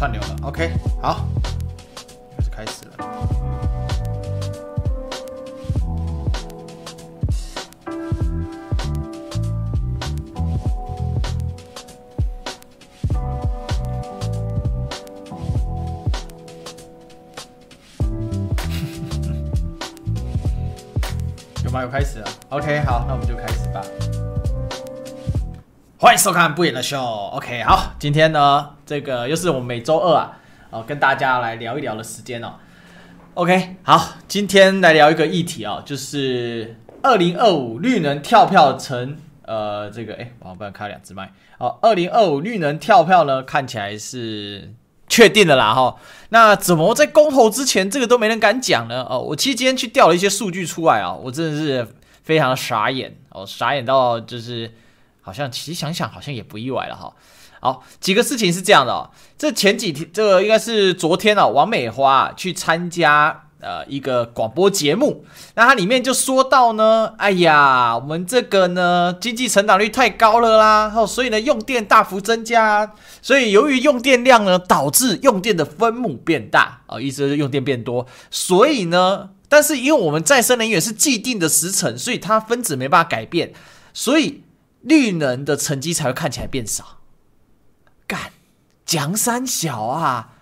串流了，OK，好，开始开始了。有吗？有开始了，OK，好，那我们就开始吧。欢迎收看不演的秀，OK，好，今天呢，这个又是我们每周二啊，哦，跟大家来聊一聊的时间哦，OK，好，今天来聊一个议题啊，就是二零二五绿能跳票成，呃，这个，哎，我不然开两只麦，好，二零二五绿能跳票呢，看起来是确定的啦，哈，那怎么在公投之前这个都没人敢讲呢？哦，我其实今天去调了一些数据出来啊，我真的是非常傻眼哦，傻眼到就是。好像其实想想好像也不意外了哈。好，几个事情是这样的哦，这前几天这个应该是昨天啊，王美花去参加呃一个广播节目，那它里面就说到呢，哎呀，我们这个呢经济成长率太高了啦，哦，所以呢用电大幅增加，所以由于用电量呢导致用电的分母变大啊，意思是用电变多，所以呢，但是因为我们再生能源是既定的时程，所以它分子没办法改变，所以。绿能的成绩才会看起来变少，干，讲三小啊！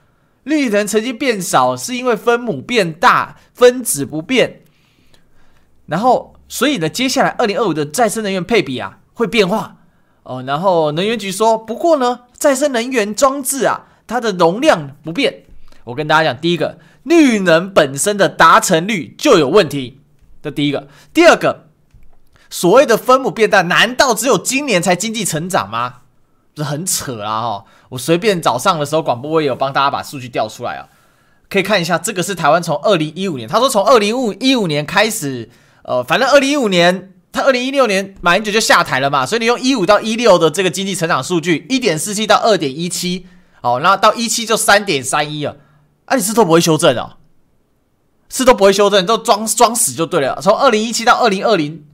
绿能成绩变少是因为分母变大，分子不变。然后，所以呢，接下来二零二五的再生能源配比啊会变化哦。然后能源局说，不过呢，再生能源装置啊，它的容量不变。我跟大家讲，第一个，绿能本身的达成率就有问题，这第一个。第二个。所谓的分母变大，难道只有今年才经济成长吗？是很扯啦！哈，我随便早上的时候广播我也有帮大家把数据调出来啊，可以看一下，这个是台湾从二零一五年，他说从二零一五年开始，呃，反正二零一五年他二零一六年马英九就下台了嘛，所以你用一五到一六的这个经济成长数据，一点四七到二点一七，哦，那到一七就三点三一啊，啊，你是都不会修正哦，是都不会修正，都装装死就对了，从二零一七到二零二零。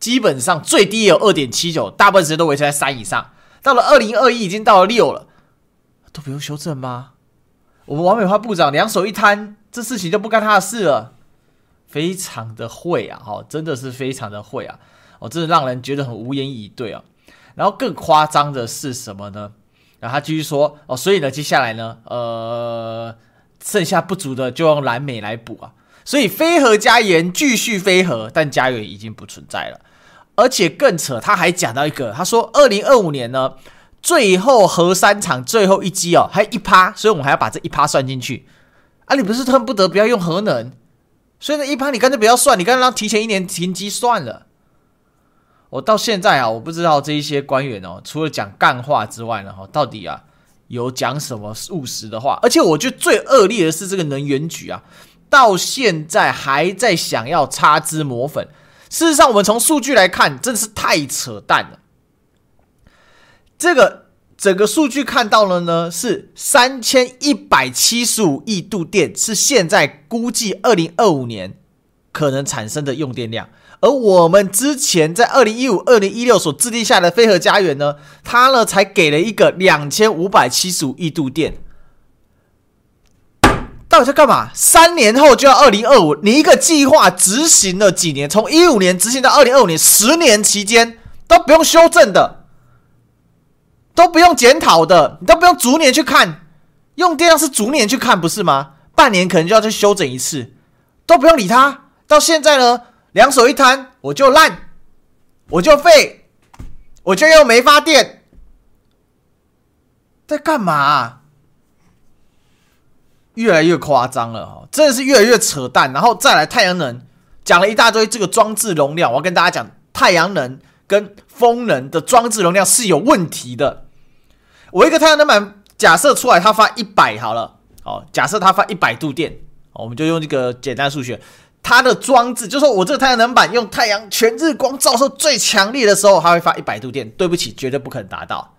基本上最低也有二点七九，大部分时间都维持在三以上。到了二零二一已经到了六了，都不用修正吗？我们王美花部长两手一摊，这事情就不干他的事了，非常的会啊，哈，真的是非常的会啊，哦，真的让人觉得很无言以对啊。然后更夸张的是什么呢？然后他继续说，哦，所以呢，接下来呢，呃，剩下不足的就用蓝美来补啊，所以非核家园继续非核，但家园已经不存在了。而且更扯，他还讲到一个，他说二零二五年呢，最后核三厂最后一机哦，还一趴，所以我们还要把这一趴算进去。啊，你不是恨不得不要用核能，所以呢一趴你干脆不要算，你干脆让提前一年停机算了。我到现在啊，我不知道这一些官员哦，除了讲干话之外呢，哈，到底啊有讲什么务实的话？而且我觉得最恶劣的是这个能源局啊，到现在还在想要擦脂抹粉。事实上，我们从数据来看，真的是太扯淡了。这个整个数据看到了呢，是三千一百七十五亿度电，是现在估计二零二五年可能产生的用电量。而我们之前在二零一五、二零一六所制定下的飞核家园呢，它呢才给了一个两千五百七十五亿度电。到底在干嘛？三年后就要二零二五，你一个计划执行了几年？从一五年执行到二零二五年，十年期间都不用修正的，都不用检讨的，你都不用逐年去看，用电量是逐年去看，不是吗？半年可能就要去修整一次，都不用理它。到现在呢，两手一摊，我就烂，我就废，我就又没发电，在干嘛？越来越夸张了哈，真的是越来越扯淡。然后再来太阳能，讲了一大堆这个装置容量，我要跟大家讲，太阳能跟风能的装置容量是有问题的。我一个太阳能板假设出来，它发一百好了，哦，假设它发一百度电，我们就用这个简单数学，它的装置就说我这个太阳能板用太阳全日光照射最强烈的时候，它会发一百度电。对不起，绝对不可能达到，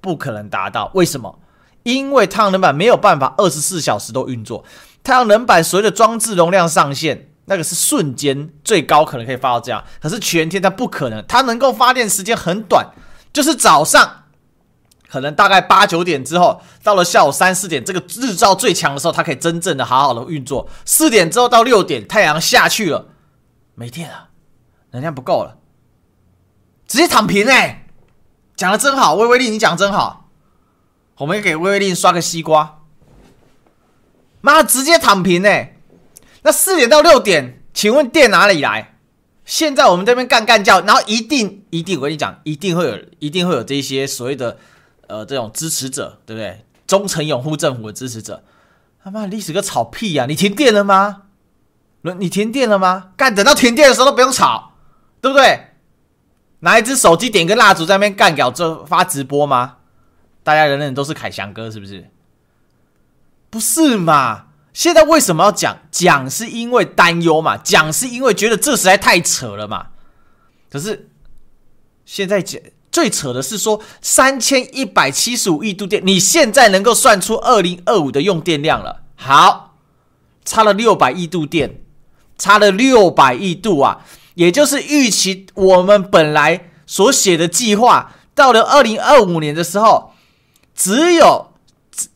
不可能达到，为什么？因为太阳能板没有办法二十四小时都运作，太阳能板所谓的装置容量上限，那个是瞬间最高可能可以发到这样，可是全天它不可能，它能够发电时间很短，就是早上可能大概八九点之后，到了下午三四点，这个日照最强的时候，它可以真正的好好的运作。四点之后到六点，太阳下去了，没电了，能量不够了，直接躺平哎！讲的真好，威威利，你讲的真好，我们给威威利刷个西瓜。妈，直接躺平哎！那四点到六点，请问电哪里来？现在我们这边干干叫，然后一定一定，我跟你讲，一定会有，一定会有这些所谓的。呃，这种支持者，对不对？忠诚拥护政府的支持者，他妈历史个吵屁呀、你停电了吗？你停电了吗？干，等到停电的时候都不用吵，对不对？拿一支手机点个蜡烛在那边干搞这发直播吗？大家人人都是凯翔哥，是不是？不是嘛？现在为什么要讲？讲是因为担忧嘛？讲是因为觉得这实在太扯了嘛？可是现在讲。最扯的是说，三千一百七十五亿度电，你现在能够算出二零二五的用电量了。好，差了六百亿度电，差了六百亿度啊！也就是预期我们本来所写的计划，到了二零二五年的时候，只有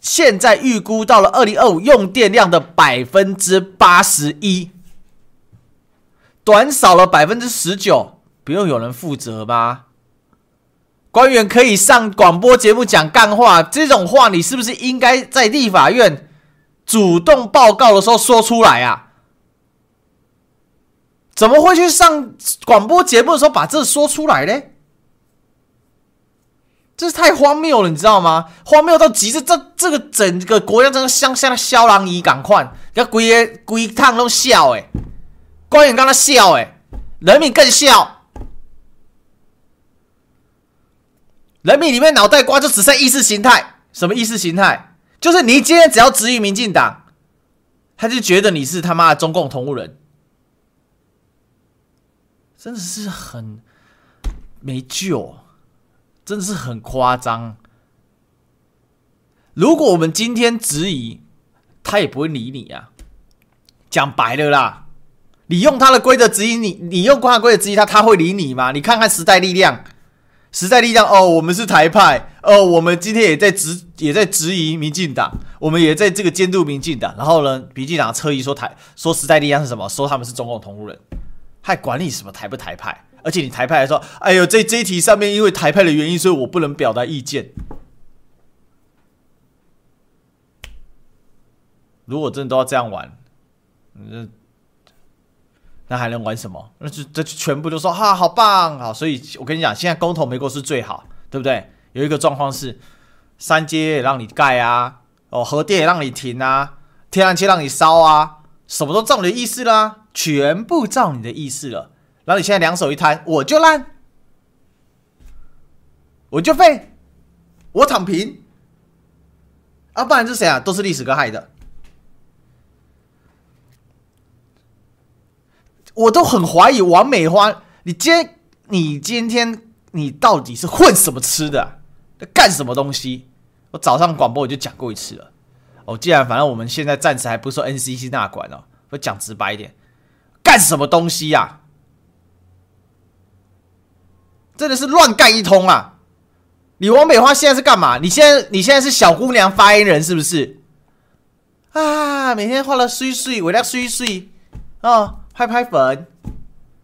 现在预估到了二零二五用电量的百分之八十一，短少了百分之十九，不用有人负责吗？官员可以上广播节目讲干话，这种话你是不是应该在立法院主动报告的时候说出来啊？怎么会去上广播节目的时候把这说出来呢？这是太荒谬了，你知道吗？荒谬到极致，这这个整个国家真的像像肖郎一赶快，要规个规趟都笑诶，官员刚刚笑诶，人民更笑。人民里面脑袋瓜就只剩意识形态，什么意识形态？就是你今天只要质疑民进党，他就觉得你是他妈的中共同路人，真的是很没救，真的是很夸张。如果我们今天质疑，他也不会理你啊。讲白了啦，你用他的规则质疑你，你用他的规则质疑他，他会理你吗？你看看时代力量。时代力量哦，我们是台派哦，我们今天也在质也在质疑民进党，我们也在这个监督民进党。然后呢，民进党侧翼说台说时代力量是什么？说他们是中共同路人，还管你什么台不台派？而且你台派还说，哎呦，在这一题上面因为台派的原因，所以我不能表达意见。如果真的都要这样玩，那。那还能玩什么？那就这全部都说哈，好棒好，所以我跟你讲，现在公投没过是最好，对不对？有一个状况是，三阶也让你盖啊，哦，核电也让你停啊，天然气让你烧啊，什么都照你的意思啦，全部照你的意思了。然后你现在两手一摊，我就烂，我就废，我躺平，啊，不然是谁啊？都是历史哥害的。我都很怀疑王美花，你今你今天你到底是混什么吃的、啊，干什么东西？我早上广播我就讲过一次了。哦，既然反正我们现在暂时还不是说 NCC 那管哦，我讲直白一点，干什么东西呀、真的是乱干一通啊！你王美花现在是干嘛？你现在你现在是小姑娘发言人是不是？啊，每天画了碎碎，为了碎碎啊。拍拍粉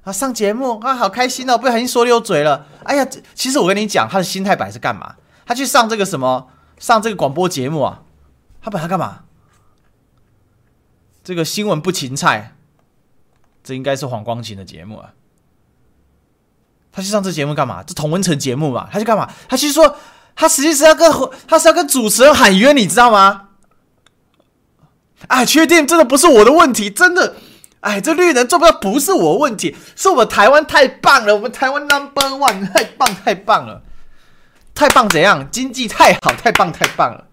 啊，上节目啊，好开心哦！不小心说溜嘴了。哎呀，其实我跟你讲，他的心态摆是干嘛？他去上这个什么，上这个广播节目啊？他本来干嘛？这个新闻不芹菜，这应该是黄光芹的节目啊。他去上这节目干嘛？这同温层节目嘛？他去干嘛？他去说，他实际是要跟他是要跟主持人喊冤，你知道吗？啊，确定真的不是我的问题，真的。哎，这绿人做不到不是我问题，是我们台湾太棒了，我们台湾 number one 太棒太棒了，太棒怎样？经济太好，太棒太棒了。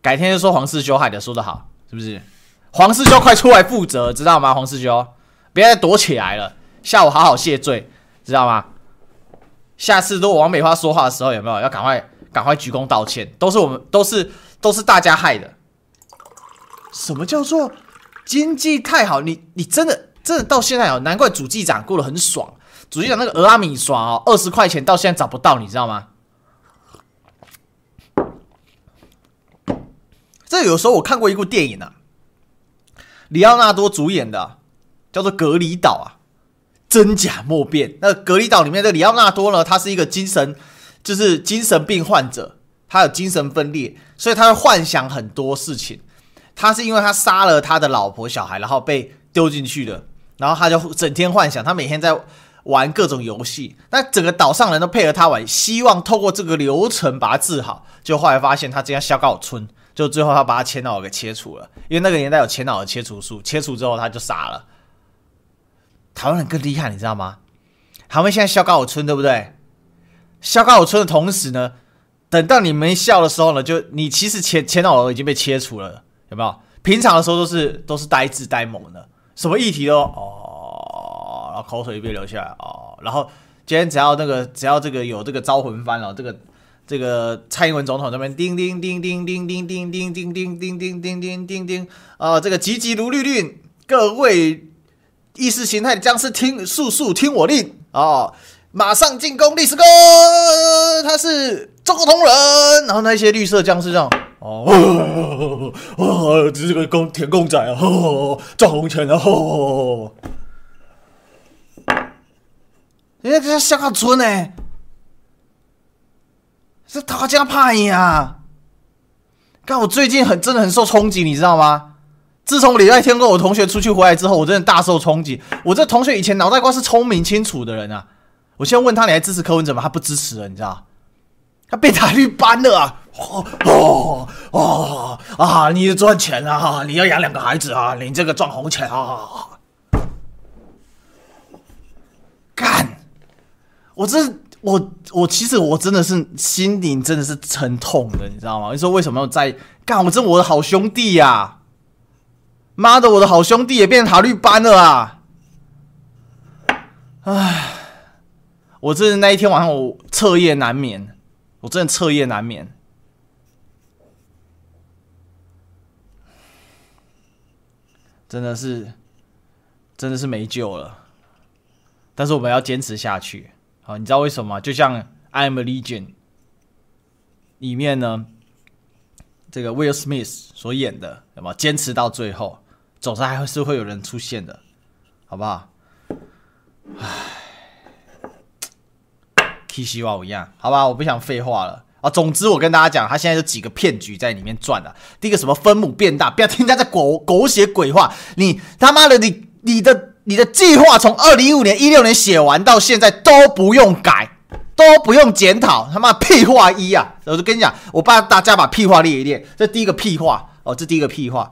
改天就说黄世修害的，说的好，是不是？黄世修快出来负责，知道吗？黄世修，别再躲起来了，下午好好谢罪，知道吗？下次如果王美花说话的时候，有没有要赶快赶快鞠躬道歉？都是我们，都是都是大家害的。什么叫做经济太好？你你真的真的到现在哦，难怪主机长过得很爽。主机长那个俄阿米刷哦，二十块钱到现在找不到，你知道吗？这有时候我看过一部电影啊，里奥纳多主演的，叫做《隔离岛》啊，真假莫辨。那《隔离岛》里面的里奥纳多呢，他是一个精神，就是精神病患者，他有精神分裂，所以他会幻想很多事情。他是因为他杀了他的老婆小孩，然后被丢进去的，然后他就整天幻想，他每天在玩各种游戏。那整个岛上人都配合他玩，希望透过这个流程把他治好。就后来发现他这样消告村。就最后他把他前脑给切除了，因为那个年代有前脑的切除术，切除之后他就傻了。台湾人更厉害，你知道吗？他们现在笑高我村，对不对？笑高我村的同时呢，等到你没笑的时候呢，就你其实前前脑已经被切除了，有没有？平常的时候都是都是呆滞呆萌的，什么议题都哦，然后口水一边流下来哦，然后今天只要那个只要这个有这个招魂幡了，这个。这个蔡英文总统这边叮叮叮叮叮叮叮叮叮叮叮叮叮叮叮叮啊，这个急急如律令，各位意识形态的僵尸听速速听我令啊，马上进攻历史哥，他是中国同仁。然后那些绿色僵尸这样哦 哦，这个公填公仔啊，赚红钱啊，人家这是香港村呢。是他家派呀！看我最近很真的很受冲击，你知道吗？自从礼拜天跟我同学出去回来之后，我真的大受冲击。我这同学以前脑袋瓜是聪明清楚的人啊！我现在问他你还支持柯文哲吗？他不支持了，你知道？他被打绿班了啊！哦哦哦啊！你赚钱啊！你要养两个孩子啊！你这个赚红钱啊！干！我这。我我其实我真的是心灵真的是沉痛的，你知道吗？你说为什么要在干？我真我的好兄弟呀、啊！妈的，我的好兄弟也变成塔绿班了啊！唉，我真的那一天晚上我彻夜难眠，我真的彻夜难眠，真的是真的是没救了。但是我们要坚持下去。好，你知道为什么吗？就像《I Am a Legion》里面呢，这个 Will Smith 所演的，那么坚持到最后，总是还是会有人出现的，好不好？唉，跟希望一样，好吧，我不想废话了啊。总之，我跟大家讲，他现在有几个骗局在里面转了。第一个，什么分母变大，不要听他在狗狗血鬼话，你他妈的，你你的。你的计划从二零一五年、一六年写完到现在都不用改，都不用检讨，他妈屁话一啊！我就跟你讲，我帮大家把屁话列一列。这第一个屁话哦，这第一个屁话。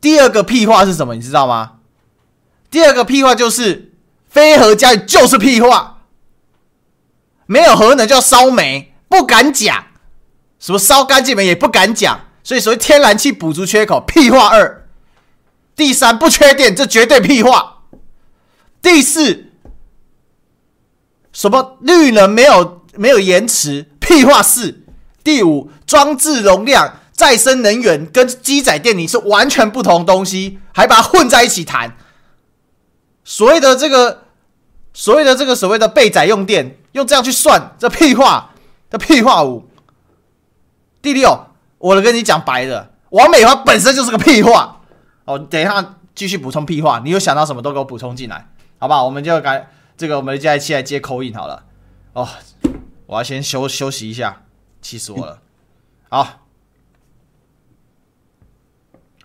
第二个屁话是什么？你知道吗？第二个屁话就是非核家就是屁话，没有核能就要烧煤，不敢讲。什么烧干净煤也不敢讲，所以所谓天然气补足缺口，屁话二。第三，不缺电，这绝对屁话。第四，什么绿能没有没有延迟，屁话四。第五，装置容量、再生能源跟机载电力是完全不同东西，还把它混在一起谈。所谓的这个，所谓的这个所谓的备载用电，用这样去算，这屁话，这屁话五。第六，我跟你讲白的，王美华本身就是个屁话。哦，等一下继续补充屁话，你有想到什么都给我补充进来，好不好？我们就该这个，我们接下来来接 call in 好了。哦，我要先休休息一下，气死我了。好，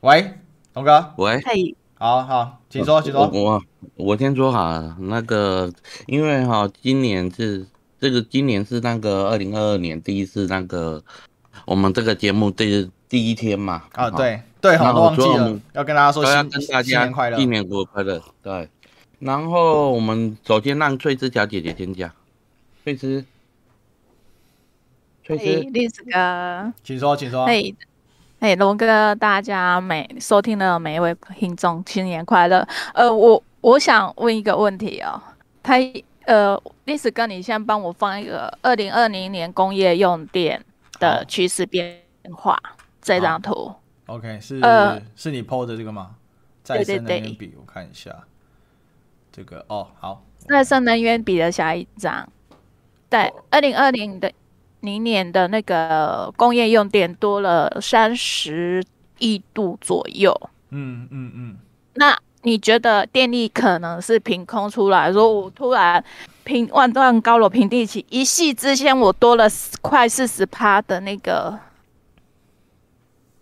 喂，龙哥，喂，好好，请说，请说。我我先说哈，那个因为哈，今年是这个今年是那个二零二二年第一次那个我们这个节目第第一天嘛。啊，对。对，好多忘记了，要跟大家说新，跟大家新年快乐，新年快乐。对，然后我们首先让翠芝小姐姐先讲，翠芝，翠芝，历史哥，请说，请说。嘿，嘿，龙哥，大家每收听的每一位听众，新年快乐。呃，我我想问一个问题哦，他呃，历史哥，你先帮我放一个二零二零年工业用电的趋势变化这张图。OK，是呃，是你 PO 的这个吗？再生能源比，我看一下，这个哦，好，再生能源比的下一张，对，二零二零的零年的那个工业用电多了三十亿度左右。嗯嗯嗯，那你觉得电力可能是凭空出来，说我突然平万丈高楼平地起，一夕之间我多了快四十趴的那个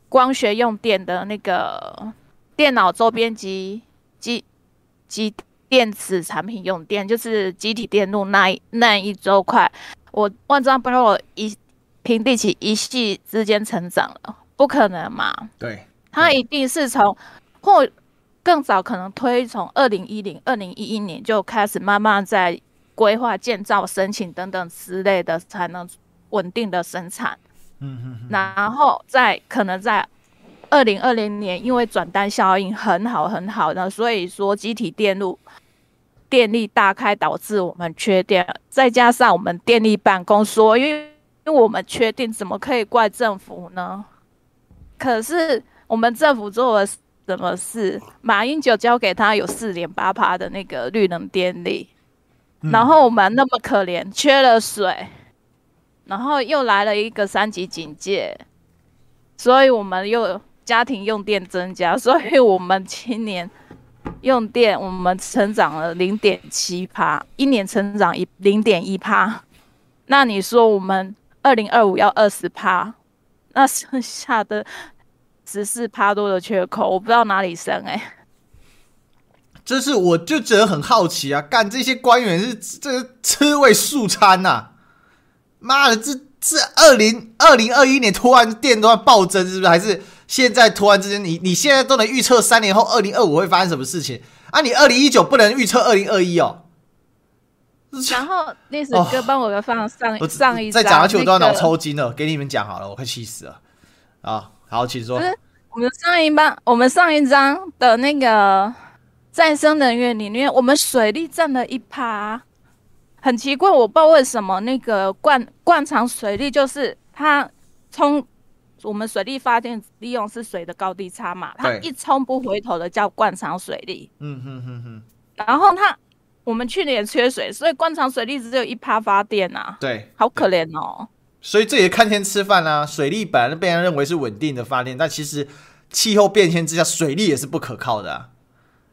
光学用电的那个电脑周边及及及电子产品用电，就是集体电路那那一周块，我万丈高楼一平地起，一夕之间成长了，不可能嘛？对，它一定是从或。更早可能推从二零一零、二零一一年就开始慢慢在规划建造、申请等等之类的，才能稳定的生产。嗯嗯嗯。然后在可能在二零二零年，因为转单效应很好很好的，所以说积体电路电力大开，导致我们缺电。再加上我们电力办公说，因为因为我们缺电，怎么可以怪政府呢？可是我们政府做了。什么事？马英九交给他有四点八趴的那个绿能电力，嗯、然后我们那么可怜，缺了水，然后又来了一个三级警戒，所以我们又家庭用电增加，所以我们今年用电我们成长了零点七趴，一年成长一零点一趴。那你说我们二零二五要二十趴，那剩下的？十四趴多的缺口，我不知道哪里生哎、欸。这是我就觉得很好奇啊，干这些官员是这个吃为素餐呐、妈的，这这二零二零二一年突然电都要暴增，是不是？还是现在突然之间，你你现在都能预测三年后二零二五会发生什么事情啊？你二零一九不能预测二零二一哦。然后历史哥帮我放上、哦、上一再讲下去我都要脑抽筋了，那个、给你们讲好了，我快气死了啊！好，请说。我们上一班，我们上一章的那个再生能源里面，我们水利占了一趴，很奇怪，我不知道为什么那个灌灌肠水利就是它冲，我们水力发电利用是水的高低差嘛，它一冲不回头的叫灌肠水利。嗯哼哼哼。然后它，我们去年缺水，所以灌肠水利只有一趴发电啊。对，好可怜哦。所以这也看天吃饭啊！水利本来被人认为是稳定的发电，但其实气候变迁之下，水利也是不可靠的啊。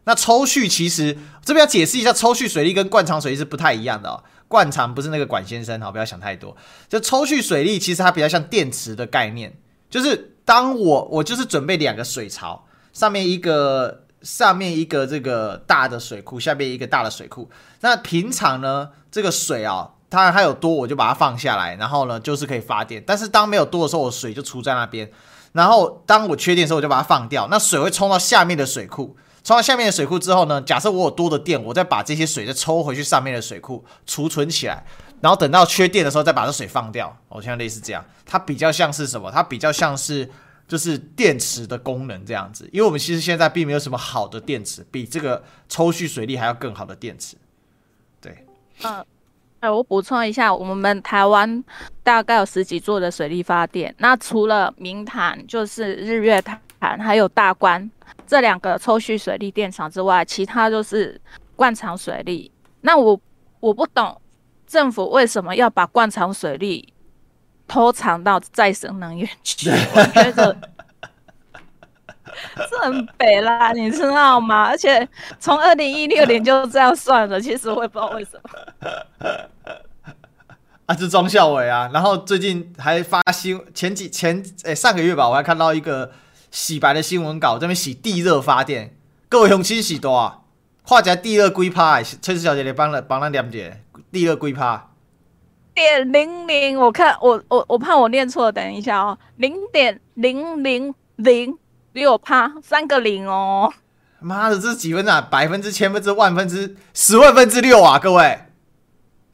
那抽蓄其实这边要解释一下，抽蓄水利跟灌肠水利是不太一样的哦。灌肠不是那个管先生，好，不要想太多。就抽蓄水利，其实它比较像电池的概念，就是当我我就是准备两个水槽，上面一个上面一个这个大的水库，下面一个大的水库。那平常呢，这个水啊。当然，它有多，我就把它放下来，然后呢，就是可以发电。但是当没有多的时候，我水就储在那边。然后当我缺电的时候，我就把它放掉。那水会冲到下面的水库，冲到下面的水库之后呢，假设我有多的电，我再把这些水再抽回去上面的水库储存起来。然后等到缺电的时候，再把这水放掉。我现在类似这样，它比较像是什么？它比较像是就是电池的功能这样子。因为我们其实现在并没有什么好的电池，比这个抽蓄水力还要更好的电池。对，嗯。哎，我补充一下，我们台湾大概有十几座的水力发电。那除了明潭，就是日月潭，还有大关这两个抽蓄水力电厂之外，其他就是灌肠水力。那我我不懂政府为什么要把灌肠水利偷藏到再生能源去？我觉得。是很北啦，你知道吗？而且从二零一六年就这样算了，其实我也不知道为什么。啊，是庄孝伟啊，然后最近还发新前几前诶、欸、上个月吧，我还看到一个洗白的新闻稿，这边洗地热发电，各位雄心洗多啊，画起来地热龟趴，崔氏小姐你帮了帮了两姐，第二龟趴。点零零，我看我我我怕我念错了，等一下哦，零点零零零。六趴三个零哦！妈的，这是几分啊？百分之、千分之、万分之、十万分之六啊！各位，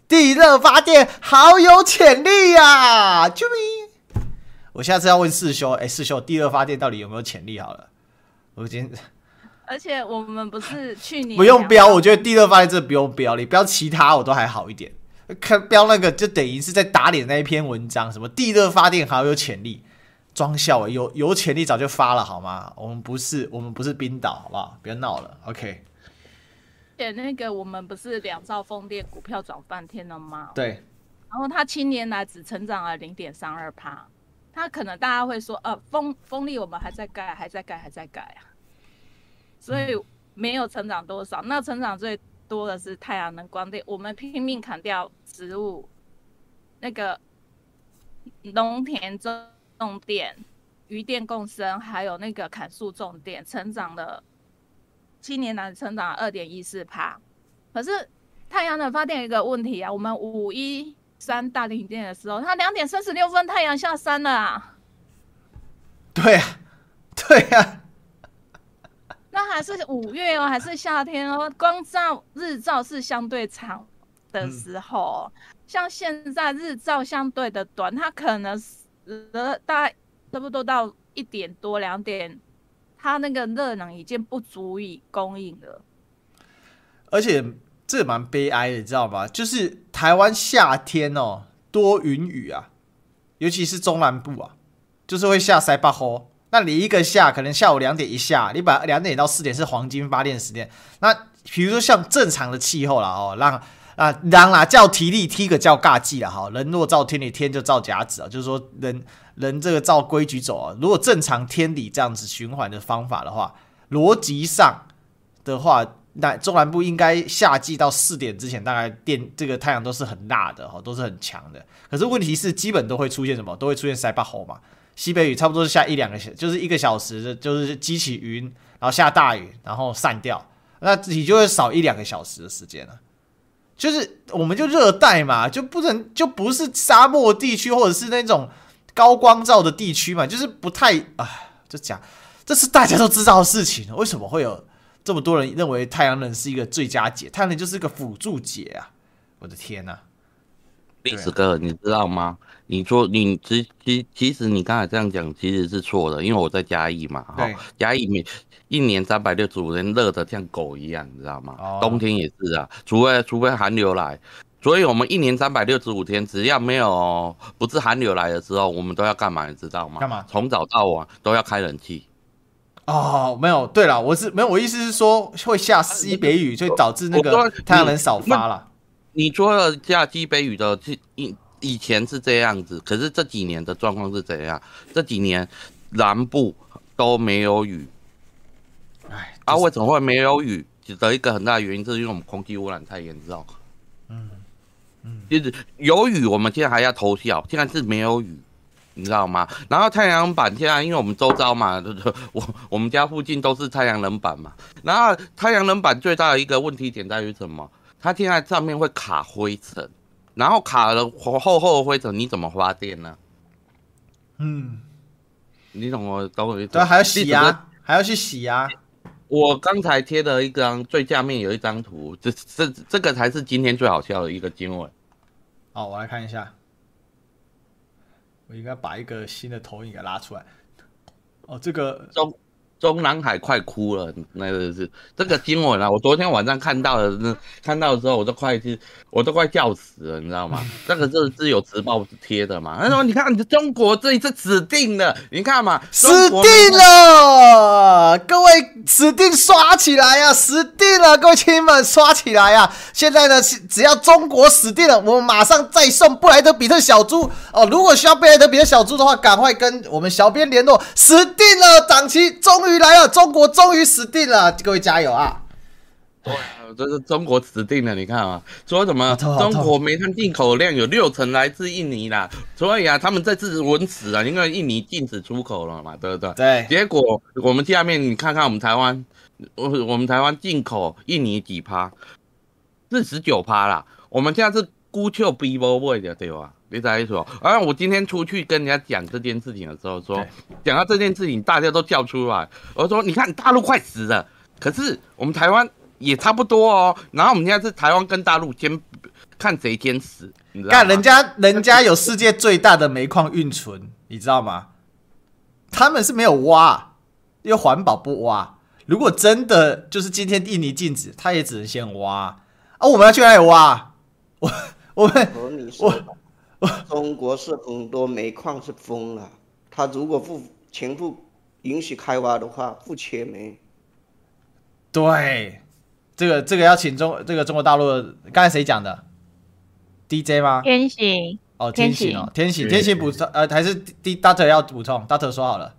地热发电好有潜力呀、啊！救命！我下次要问四修，哎，世修，地热发电到底有没有潜力？好了，我今天，而且我们不是去年 不用标，我觉得地热发电这不用标，你标其他我都还好一点。看标那个就等于是在打脸那一篇文章，什么地热发电好有潜力。装笑，有有潜力早就发了好吗？我们不是我们不是冰岛，好不好？别闹了，OK。且那个我们不是两兆风电股票涨半天了吗？对。然后它七年来只成长了零点三二趴，它可能大家会说，呃，风风力我们还在盖，还在盖，还在盖啊，所以没有成长多少。那成长最多的是太阳能光电，我们拼命砍掉植物，那个农田种电、渔电共生，还有那个砍树种电，成长的七年来成长了二点一四趴。可是太阳能发电有一个问题啊，我们五一。三大停电的时候，它两点三十六分太阳下山了啊！对啊，对啊，那还是五月哦，还是夏天哦，光照日照是相对长的时候，像现在日照相对的短，它可能呃大概差不多到一点多两点，它那个热能已经不足以供应了，而且。这蛮悲哀的，你知道吗？就是台湾夏天哦，多云雨啊，尤其是中南部啊，就是会下塞巴吼。那你一个下，可能下午两点一下，你把两点到四点是黄金发电时间。那比如说像正常的气候啦，哦，让啊让啦叫体力踢个叫尬技了哈。人若照天理，天就照甲子啊，就是说人人这个照规矩走啊。如果正常天理这样子循环的方法的话，逻辑上的话。那中南部应该夏季到四点之前，大概电这个太阳都是很大的哈，都是很强的。可是问题是，基本都会出现什么？都会出现西北雨嘛。西北雨差不多是下一两个小，就是一个小时，就是激起云，然后下大雨，然后散掉，那你就会少一两个小时的时间了。就是我们就热带嘛，就不能就不是沙漠地区或者是那种高光照的地区嘛，就是不太啊，就讲这是大家都知道的事情，为什么会有？这么多人认为太阳能是一个最佳解，太阳能就是一个辅助解啊！我的天呐，历史哥，你知道吗？你说你其其其实你刚才这样讲其实是错的，因为我在嘉义嘛，哈，嘉义每一年三百六十五天热得像狗一样，你知道吗？哦、冬天也是啊，除非除非寒流来，所以我们一年三百六十五天，只要没有不是寒流来的时候，我们都要干嘛？你知道吗？干嘛？从早到晚都要开冷气。哦，没有，对了，我是没有，我意思是说会下西北雨，就导致那个太阳能少发了。你说了下西北雨的，以以前是这样子，可是这几年的状况是怎样？这几年南部都没有雨。哎，啊，为什么会没有雨？的一个很大的原因，就是因为我们空气污染太严重。嗯嗯，就是有雨，我们现在还要偷笑，现在是没有雨。你知道吗？然后太阳能板现在，因为我们周遭嘛，我我们家附近都是太阳能板嘛。然后太阳能板最大的一个问题点在于什么？它现在上面会卡灰尘，然后卡了厚厚的灰尘，你怎么发电呢？嗯，你懂我懂我意思？对，还要洗啊，还要去洗啊。我刚才贴的一张最下面有一张图，这这这个才是今天最好笑的一个经文。好，我来看一下。我应该把一个新的投影给拉出来。哦，这个中中南海快哭了，那个是这个新闻啊！我昨天晚上看到的，看到的时候我都快去，我都快叫死了，你知道吗？这个是自由时报贴的嘛？他说：“你看，中国这一次死定了，你看嘛，死定了！各位死定刷起来呀、死定了！各位亲们刷起来呀、现在呢，只要中国死定了，我们马上再送布莱德比特小猪哦。如果需要布莱德比特小猪的话，赶快跟我们小编联络。死定了，档期终于。”来了，中国终于死定了，各位加油啊！对，这是中国死定了，你看啊，说什么中国煤炭进口量有六成来自印尼啦，所以啊，他们这次稳死啊，因为印尼禁止出口了嘛，对不对？对。结果我们下面你看看我们台湾，我我们台湾进口印尼几趴？四十九趴啦，我们现在是孤丘逼波位的，对吧？别在意说，而我今天出去跟人家讲这件事情的时候，说讲到这件事情，大家都叫出来。我说，你看大陆快死了，可是我们台湾也差不多哦。然后我们现在是台湾跟大陆先看谁先死，你知道？看人家人家有世界最大的煤矿运存，你知道吗？他们是没有挖，因为环保不挖。如果真的就是今天印尼禁止，他也只能先挖啊。我们要去哪里挖？我我们我。中国是很多煤矿是封了，他如果不全部允许开挖的话，不缺煤。对，这个这个要请中这个中国大陆，刚才谁讲的？DJ 吗？天行。哦，天行哦，天行，天行补充呃，还是 D Doctor 要补充，Doctor 说好了。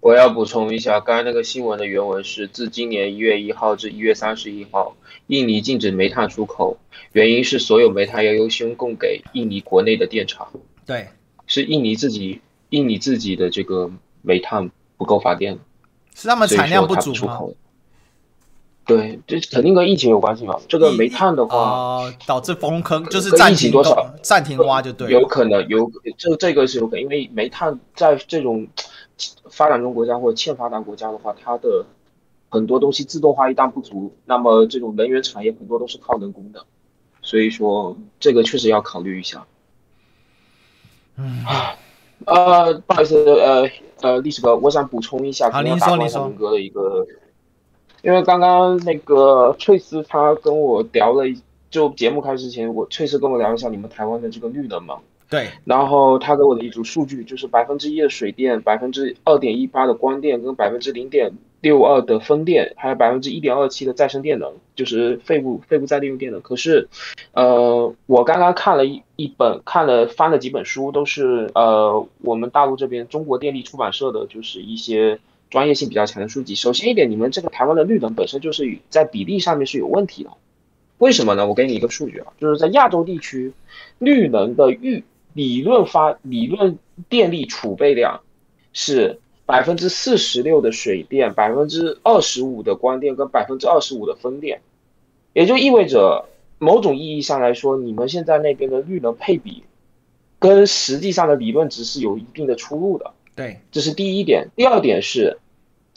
我要补充一下，刚才那个新闻的原文是自今年一月一号至一月三十一号，印尼禁止煤炭出口，原因是所有煤炭要优先供给印尼国内的电厂。对，是印尼自己印尼自己的这个煤炭不够发电，是他们产量不足吗？对，这肯定跟疫情有关系嘛。这个煤炭的话，呃、导致封坑，就是暂停多少，暂停挖就对。有可能有这这个是有可能，因为煤炭在这种。发展中国家或者欠发达国家的话，它的很多东西自动化一旦不足，那么这种能源产业很多都是靠人工的，所以说这个确实要考虑一下。嗯啊，呃，不好意思，呃呃，历史哥，我想补充一下，好，您说您说。龙哥的一个，因为刚刚那个翠丝他跟我聊了，就节目开始之前，我翠丝跟我聊一下你们台湾的这个绿能嘛。对，然后他给我的一组数据就是百分之一的水电，百分之二点一八的光电，跟百分之零点六二的风电，还有百分之一点二七的再生电能，就是废物废物再利用电能。可是，呃，我刚刚看了一一本，看了翻了几本书，都是呃我们大陆这边中国电力出版社的，就是一些专业性比较强的书籍。首先一点，你们这个台湾的绿能本身就是在比例上面是有问题的，为什么呢？我给你一个数据啊，就是在亚洲地区，绿能的预理论发理论电力储备量是百分之四十六的水电，百分之二十五的光电跟百分之二十五的风电，也就意味着某种意义上来说，你们现在那边的绿能配比跟实际上的理论值是有一定的出入的。对，这是第一点。第二点是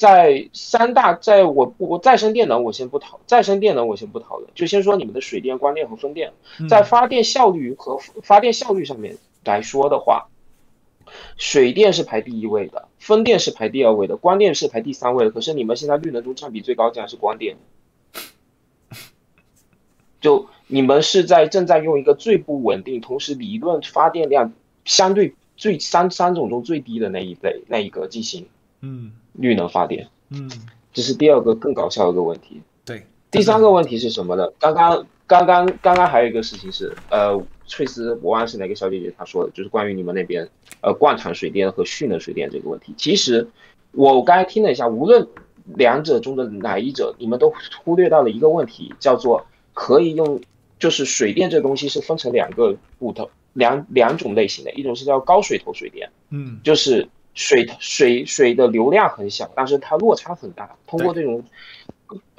在三大，在我我再生电能我先不讨，再生电能我先不讨论，就先说你们的水电、光电和风电，在发电效率和发电效率上面。来说的话，水电是排第一位的，风电是排第二位的，光电是排第三位的。可是你们现在绿能中占比最高竟然是光电，就你们是在正在用一个最不稳定，同时理论发电量相对最三三种中最低的那一类那一个进行，嗯，绿能发电，嗯，这是第二个更搞笑的一个问题。对，第三个问题是什么呢？刚刚刚刚刚刚还有一个事情是，呃。翠丝，我忘了是哪个小姐姐她说的，就是关于你们那边呃灌产水电和蓄能水电这个问题。其实我刚才听了一下，无论两者中的哪一者，你们都忽略到了一个问题，叫做可以用，就是水电这东西是分成两个不同两两种类型的，一种是叫高水头水电，嗯，就是水水水的流量很小，但是它落差很大，通过这种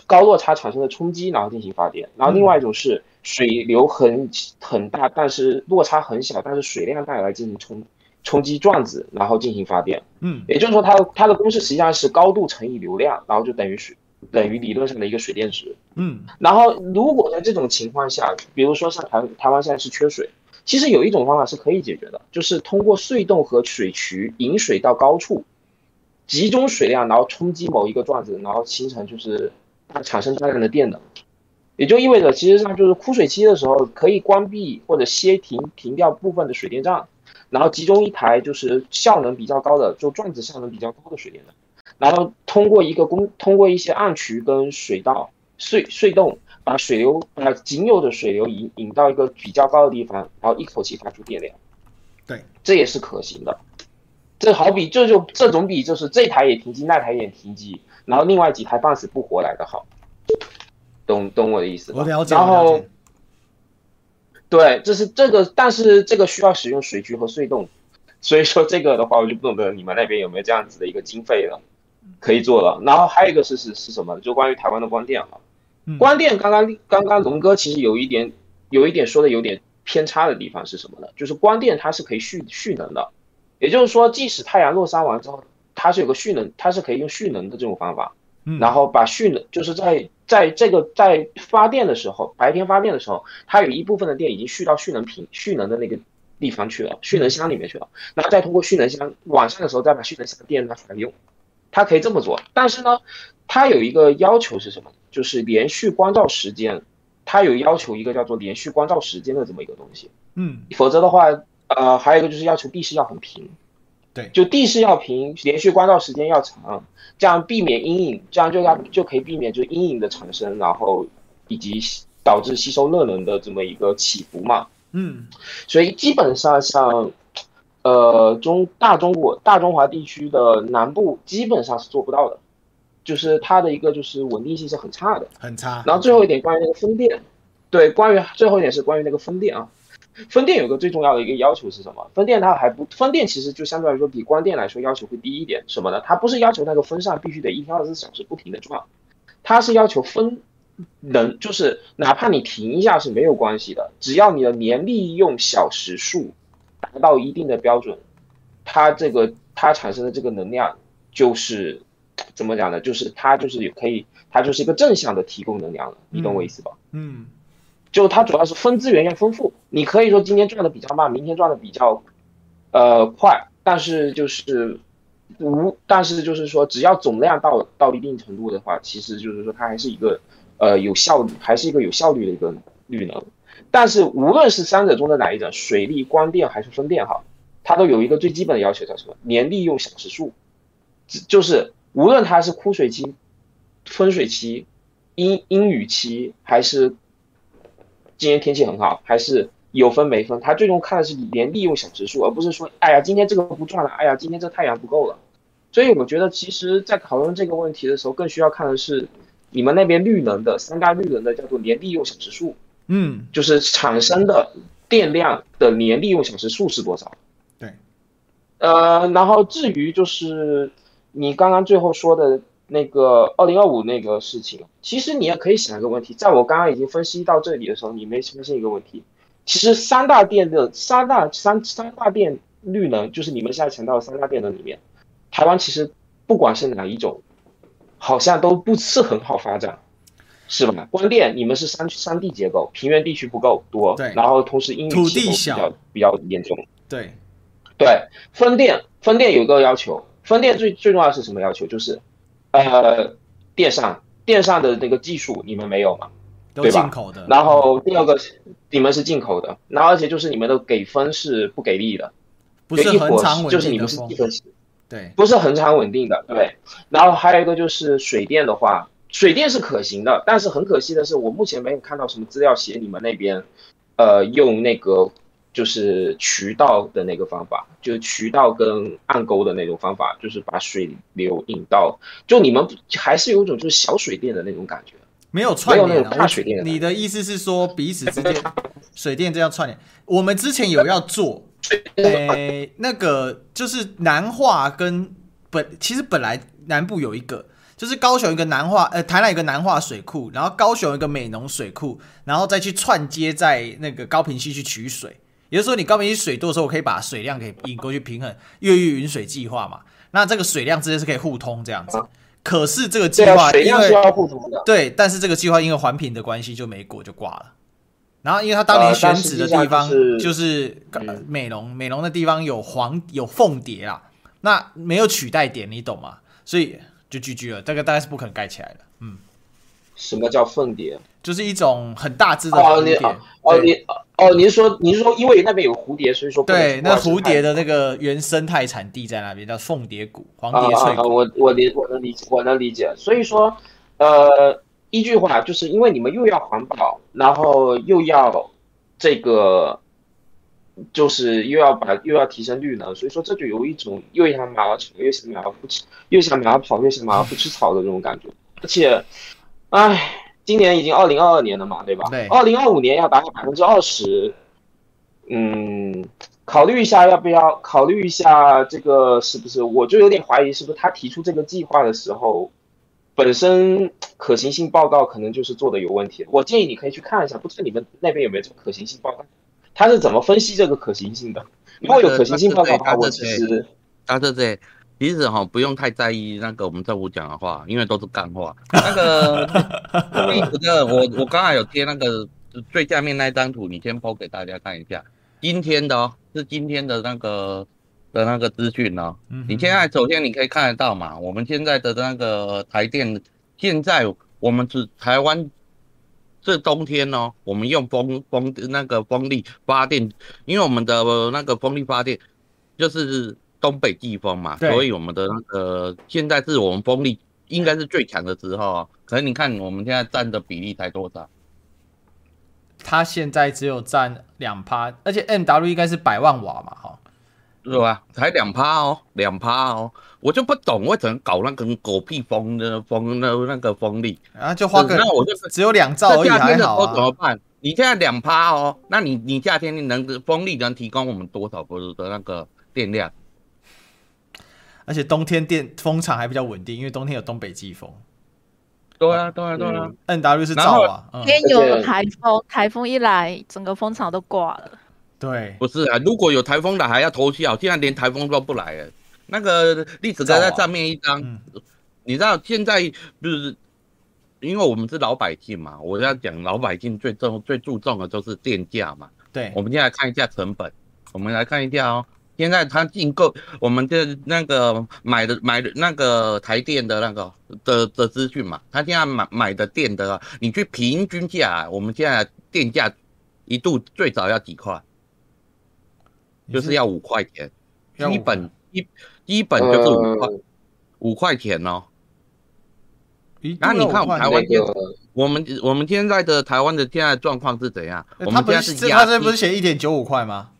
高落差产生的冲击，然后进行发电。然后另外一种是。水流很很大，但是落差很小，但是水量带来进行冲冲击转子，然后进行发电。嗯，也就是说它，它它的公式实际上是高度乘以流量，然后就等于水等于理论上的一个水电值。嗯，然后如果在这种情况下，比如说像台台湾现在是缺水，其实有一种方法是可以解决的，就是通过隧洞和水渠引水到高处，集中水量，然后冲击某一个转子，然后形成就是产生大量的电能。也就意味着，其实上就是枯水期的时候，可以关闭或者歇停停掉部分的水电站，然后集中一台就是效能比较高的，就转子效能比较高的水电站，然后通过一个工，通过一些暗渠跟水道隧隧洞，把水流把仅有的水流引引到一个比较高的地方，然后一口气发出电量。对，这也是可行的。这好比这就这种比就是这台也停机，那台也停机，然后另外几台半死不活来的好。懂懂我的意思，我了解。然后，对，这是这个，但是这个需要使用水渠和隧洞，所以说这个的话，我就不懂得你们那边有没有这样子的一个经费了，可以做了。然后还有一个是是是什么？就关于台湾的光电哈，光电刚刚刚刚龙哥其实有一点有一点说的有点偏差的地方是什么呢？就是光电它是可以蓄蓄能的，也就是说，即使太阳落山完之后，它是有个蓄能，它是可以用蓄能的这种方法。然后把蓄能，就是在在这个在发电的时候，白天发电的时候，它有一部分的电已经蓄到蓄能瓶、蓄能的那个地方去了，蓄能箱里面去了。然后再通过蓄能箱，晚上的时候再把蓄能箱的电拿出来用，它可以这么做。但是呢，它有一个要求是什么？就是连续光照时间，它有要求一个叫做连续光照时间的这么一个东西。嗯，否则的话，呃，还有一个就是要求地势要很平。对，就地势要平，连续光照时间要长，这样避免阴影，这样就要就可以避免就是阴影的产生，然后以及导致吸收热能的这么一个起伏嘛。嗯，所以基本上像，呃，中大中国大中华地区的南部基本上是做不到的，就是它的一个就是稳定性是很差的，很差。然后最后一点关于那个风电，对，关于最后一点是关于那个风电啊。风电有个最重要的一个要求是什么？风电它还不，风电其实就相对来说比光电来说要求会低一点。什么呢？它不是要求那个风扇必须得一天二十四小时不停的转，它是要求风能，就是哪怕你停一下是没有关系的，只要你的年利用小时数达到一定的标准，它这个它产生的这个能量就是怎么讲呢？就是它就是可以，它就是一个正向的提供能量了。你懂我意思吧？嗯。嗯就它主要是分资源要丰富，你可以说今天赚的比较慢，明天赚的比较，呃快，但是就是无，但是就是说只要总量到到一定程度的话，其实就是说它还是一个呃有效率，还是一个有效率的一个绿能。但是无论是三者中的哪一种，水利、光电还是风电哈，它都有一个最基本的要求叫什么？年利用小时数，就是无论它是枯水期、分水期、阴阴雨期还是。今天天气很好，还是有分没分？它最终看的是年利用小时数，而不是说，哎呀，今天这个不赚了，哎呀，今天这太阳不够了。所以我觉得，其实，在讨论这个问题的时候，更需要看的是你们那边绿能的三大绿能的叫做年利用小时数，嗯，就是产生的电量的年利用小时数是多少？对，呃，然后至于就是你刚刚最后说的。那个二零二五那个事情，其实你也可以想一个问题，在我刚刚已经分析到这里的时候，你没发现一个问题？其实三大电的三大三三大电绿能，就是你们现在强调的三大电能里面，台湾其实不管是哪一种，好像都不是很好发展，是吧？光电你们是山山地结构，平原地区不够多，对，然后同时因为土地小比较严重，对，对，风电风电有个要求，风电最最重要的是什么要求？就是。呃，电商电商的那个技术你们没有吗？都进口的。然后第二个，你们是进口的，然后而且就是你们的给分是不给力的，不是恒常稳定的。就是你们是基本对，不是恒常稳定的，对。然后还有一个就是水电的话，水电是可行的，但是很可惜的是，我目前没有看到什么资料写你们那边，呃，用那个。就是渠道的那个方法，就是渠道跟暗沟的那种方法，就是把水流引到，就你们还是有一种就是小水电的那种感觉，没有串联、啊，没有那种大水电的。你的意思是说彼此之间水电这样串联？我们之前有要做，诶、欸，那个就是南化跟本，其实本来南部有一个，就是高雄一个南化，呃，台南一个南化水库，然后高雄一个美浓水库，然后再去串接在那个高平溪去取水。也就是说，你高屏溪水多的时候，我可以把水量给引过去平衡越狱云水计划嘛？那这个水量之间是可以互通这样子。可是这个计划因为对，但是这个计划因为环评的关系就没过就挂了。然后因为他当年选址的地方就是美浓，美浓的地方有黄有凤蝶啊，那没有取代点，你懂吗？所以就 GG 了，这个大概是不可能盖起来的。嗯，什么叫凤蝶？就是一种很大只的蝴蝶。哦，你哦，您是说您是说，因为那边有蝴蝶，所以说对，那蝴蝶的那个原生态产地在那边，叫凤蝶谷、黄蝶翠谷。我我理我能理解，我能理解。所以说，呃，一句话就是因为你们又要环保，然后又要这个，就是又要把又要提升绿能，所以说这就有一种又想马儿跑，又想马儿不吃，又想马儿跑，又想马儿不吃草的这种感觉。而且，唉。今年已经二零二二年了嘛，对吧？对。二零二五年要达到百分之二十，嗯，考虑一下要不要考虑一下这个是不是？我就有点怀疑，是不是他提出这个计划的时候，本身可行性报告可能就是做的有问题。我建议你可以去看一下，不知道你们那边有没有这个可行性报告？他是怎么分析这个可行性的？如果有可行性报告的话，我其实啊，对对。其实哈，不用太在意那个我们政府讲的话，因为都是干话。那个，那个我我刚才有贴那个最下面那一张图，你先 po 给大家看一下。今天的哦，是今天的那个的那个资讯哦。你现在首先你可以看得到嘛，我们现在的那个台电，现在我们是台湾这冬天哦，我们用风风那个风力发电，因为我们的那个风力发电就是。东北季风嘛，所以我们的那个现在是我们风力应该是最强的时候。可是你看我们现在占的比例才多少？它现在只有占两趴，而且 MW 应该是百万瓦嘛，哈，是吧？才两趴哦，两趴哦，我就不懂为什么搞那个狗屁风的风的那个风力，然后就花个，那我就只有两兆而已，还好啊。怎么办？你现在两趴哦，那你你夏天你能风力能提供我们多少不的那个电量？而且冬天电风场还比较稳定，因为冬天有东北季风。对啊，对啊，对啊。NW 是造啊，今天有台风，台风一来，整个风场都挂了。对，不是啊，如果有台风来还要偷笑，现在连台风都不来了。那个历史哥在上面一张，啊嗯、你知道现在就是因为我们是老百姓嘛，我要讲老百姓最重最注重的就是电价嘛。对，我们现在来看一下成本，我们来看一下哦。现在他进购我们的那个买的买的那个台电的那个的的资讯嘛，他现在买买的电的，你去平均价，我们现在电价一度最早要几块？就是要五块钱，基本一基本就是五块五块钱哦。那你看我们台湾电我们我们现在的台湾的现在状况是怎样？我们现在是他这不是写一点九五块吗？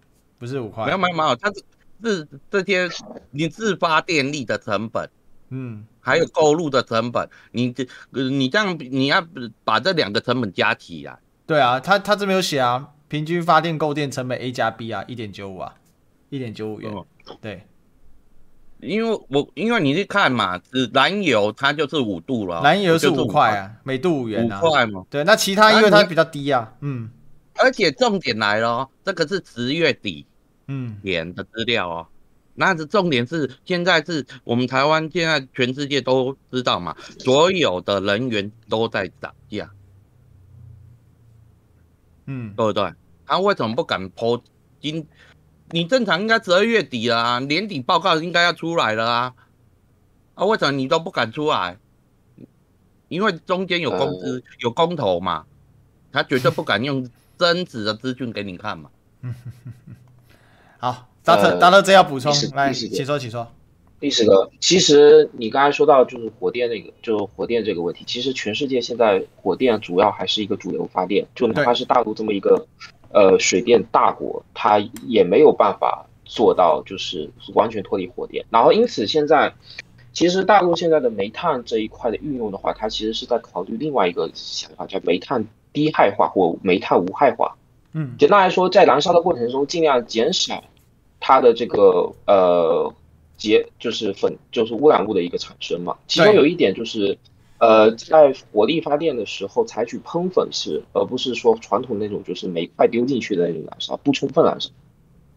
不是五块，没有没有没有，它是是这些你自发电力的成本，嗯，还有购入的成本，你这你这样你要把这两个成本加起来。对啊，他他这边有写啊，平均发电购电成本 A 加 B 啊，一点九五啊，一点九五元。哦、对，因为我因为你去看嘛，是燃油它就是五度了，燃油是五块啊，每度五元啊，五块嘛。对，那其他因为它比较低啊，嗯，而且重点来了，这个是十月底。嗯，点的资料哦，那是重点是现在是我们台湾现在全世界都知道嘛，所有的人员都在涨价，嗯，对不对？他为什么不敢抛今？你正常应该十二月底了啊，年底报告应该要出来了啊，啊，为什么你都不敢出来？因为中间有公司有公投嘛，他绝对不敢用真实的资讯给你看嘛。好，达特达特这要补充，来，请说，请说。历史哥，其实你刚才说到就是火电那个，就是火电这个问题，其实全世界现在火电主要还是一个主流发电，就哪怕是大陆这么一个，呃，水电大国，它也没有办法做到就是完全脱离火电。然后因此现在，其实大陆现在的煤炭这一块的运用的话，它其实是在考虑另外一个想法，叫煤炭低害化或煤炭无害化。嗯，简单来说，在燃烧的过程中尽量减少。它的这个呃结就是粉就是污染物的一个产生嘛，其中有一点就是，呃，在火力发电的时候采取喷粉式，而不是说传统那种就是煤块丢进去的那种燃烧，不充分燃烧，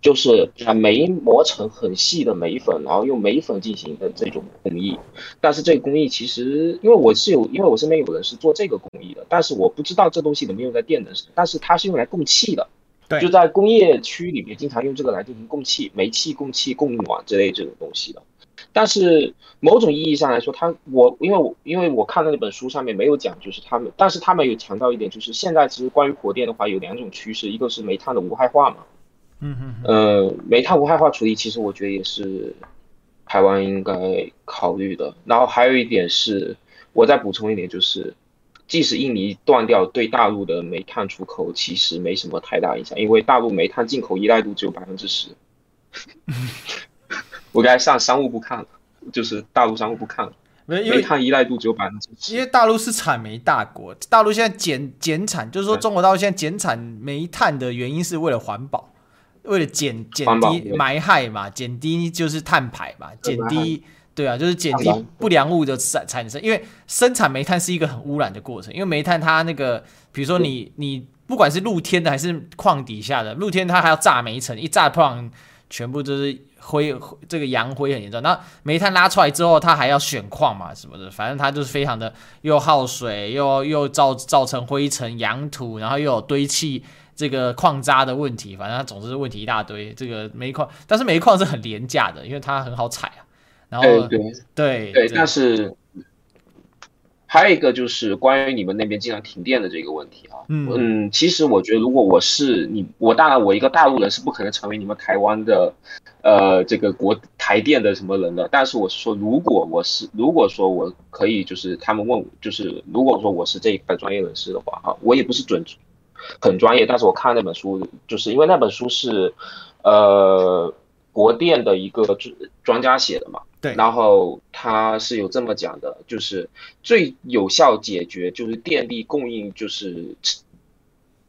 就是把煤磨成很细的煤粉，然后用煤粉进行的这种工艺。但是这个工艺其实，因为我是有，因为我身边有人是做这个工艺的，但是我不知道这东西能不能用在电能上，但是它是用来供气的。对，就在工业区里面，经常用这个来进行供气、煤气供气、供暖之类这种东西的。但是某种意义上来说，它我因为我因为我看的那本书上面没有讲，就是他们，但是他们有强调一点，就是现在其实关于火电的话有两种趋势，一个是煤炭的无害化嘛，嗯嗯，呃，煤炭无害化处理其实我觉得也是台湾应该考虑的。然后还有一点是，我再补充一点就是。即使印尼断掉对大陆的煤炭出口，其实没什么太大影响，因为大陆煤炭进口依赖度只有百分之十。我该上商务部看了，就是大陆商务部看了，煤炭依赖度只有百分之十。因为大陆是产煤大国，大陆现在减减产，就是说中国大陆现在减产煤炭的原因是为了环保，为了减减低霾害嘛，减低就是碳排嘛，减低。对啊，就是减低不良物的产产生，因为生产煤炭是一个很污染的过程。因为煤炭它那个，比如说你你不管是露天的还是矿底下的，露天它还要炸煤层，一炸矿，全部都是灰，这个扬灰很严重。那煤炭拉出来之后，它还要选矿嘛什么的，反正它就是非常的又耗水，又又造造成灰尘、扬土，然后又有堆砌这个矿渣的问题，反正它总之是问题一大堆。这个煤矿，但是煤矿是很廉价的，因为它很好采啊。然后对对。对，但是还有一个就是关于你们那边经常停电的这个问题啊，嗯。嗯，其实我觉得如果我是你，我当然我一个大陆人是不可能成为你们台湾的，呃，这个国台电的什么人的。但是我是说，如果我是，如果说我可以，就是他们问，就是如果说我是这一块专业人士的话啊，我也不是准很专业，但是我看那本书，就是因为那本书是，呃，国电的一个专专家写的嘛。对，然后他是有这么讲的，就是最有效解决就是电力供应就是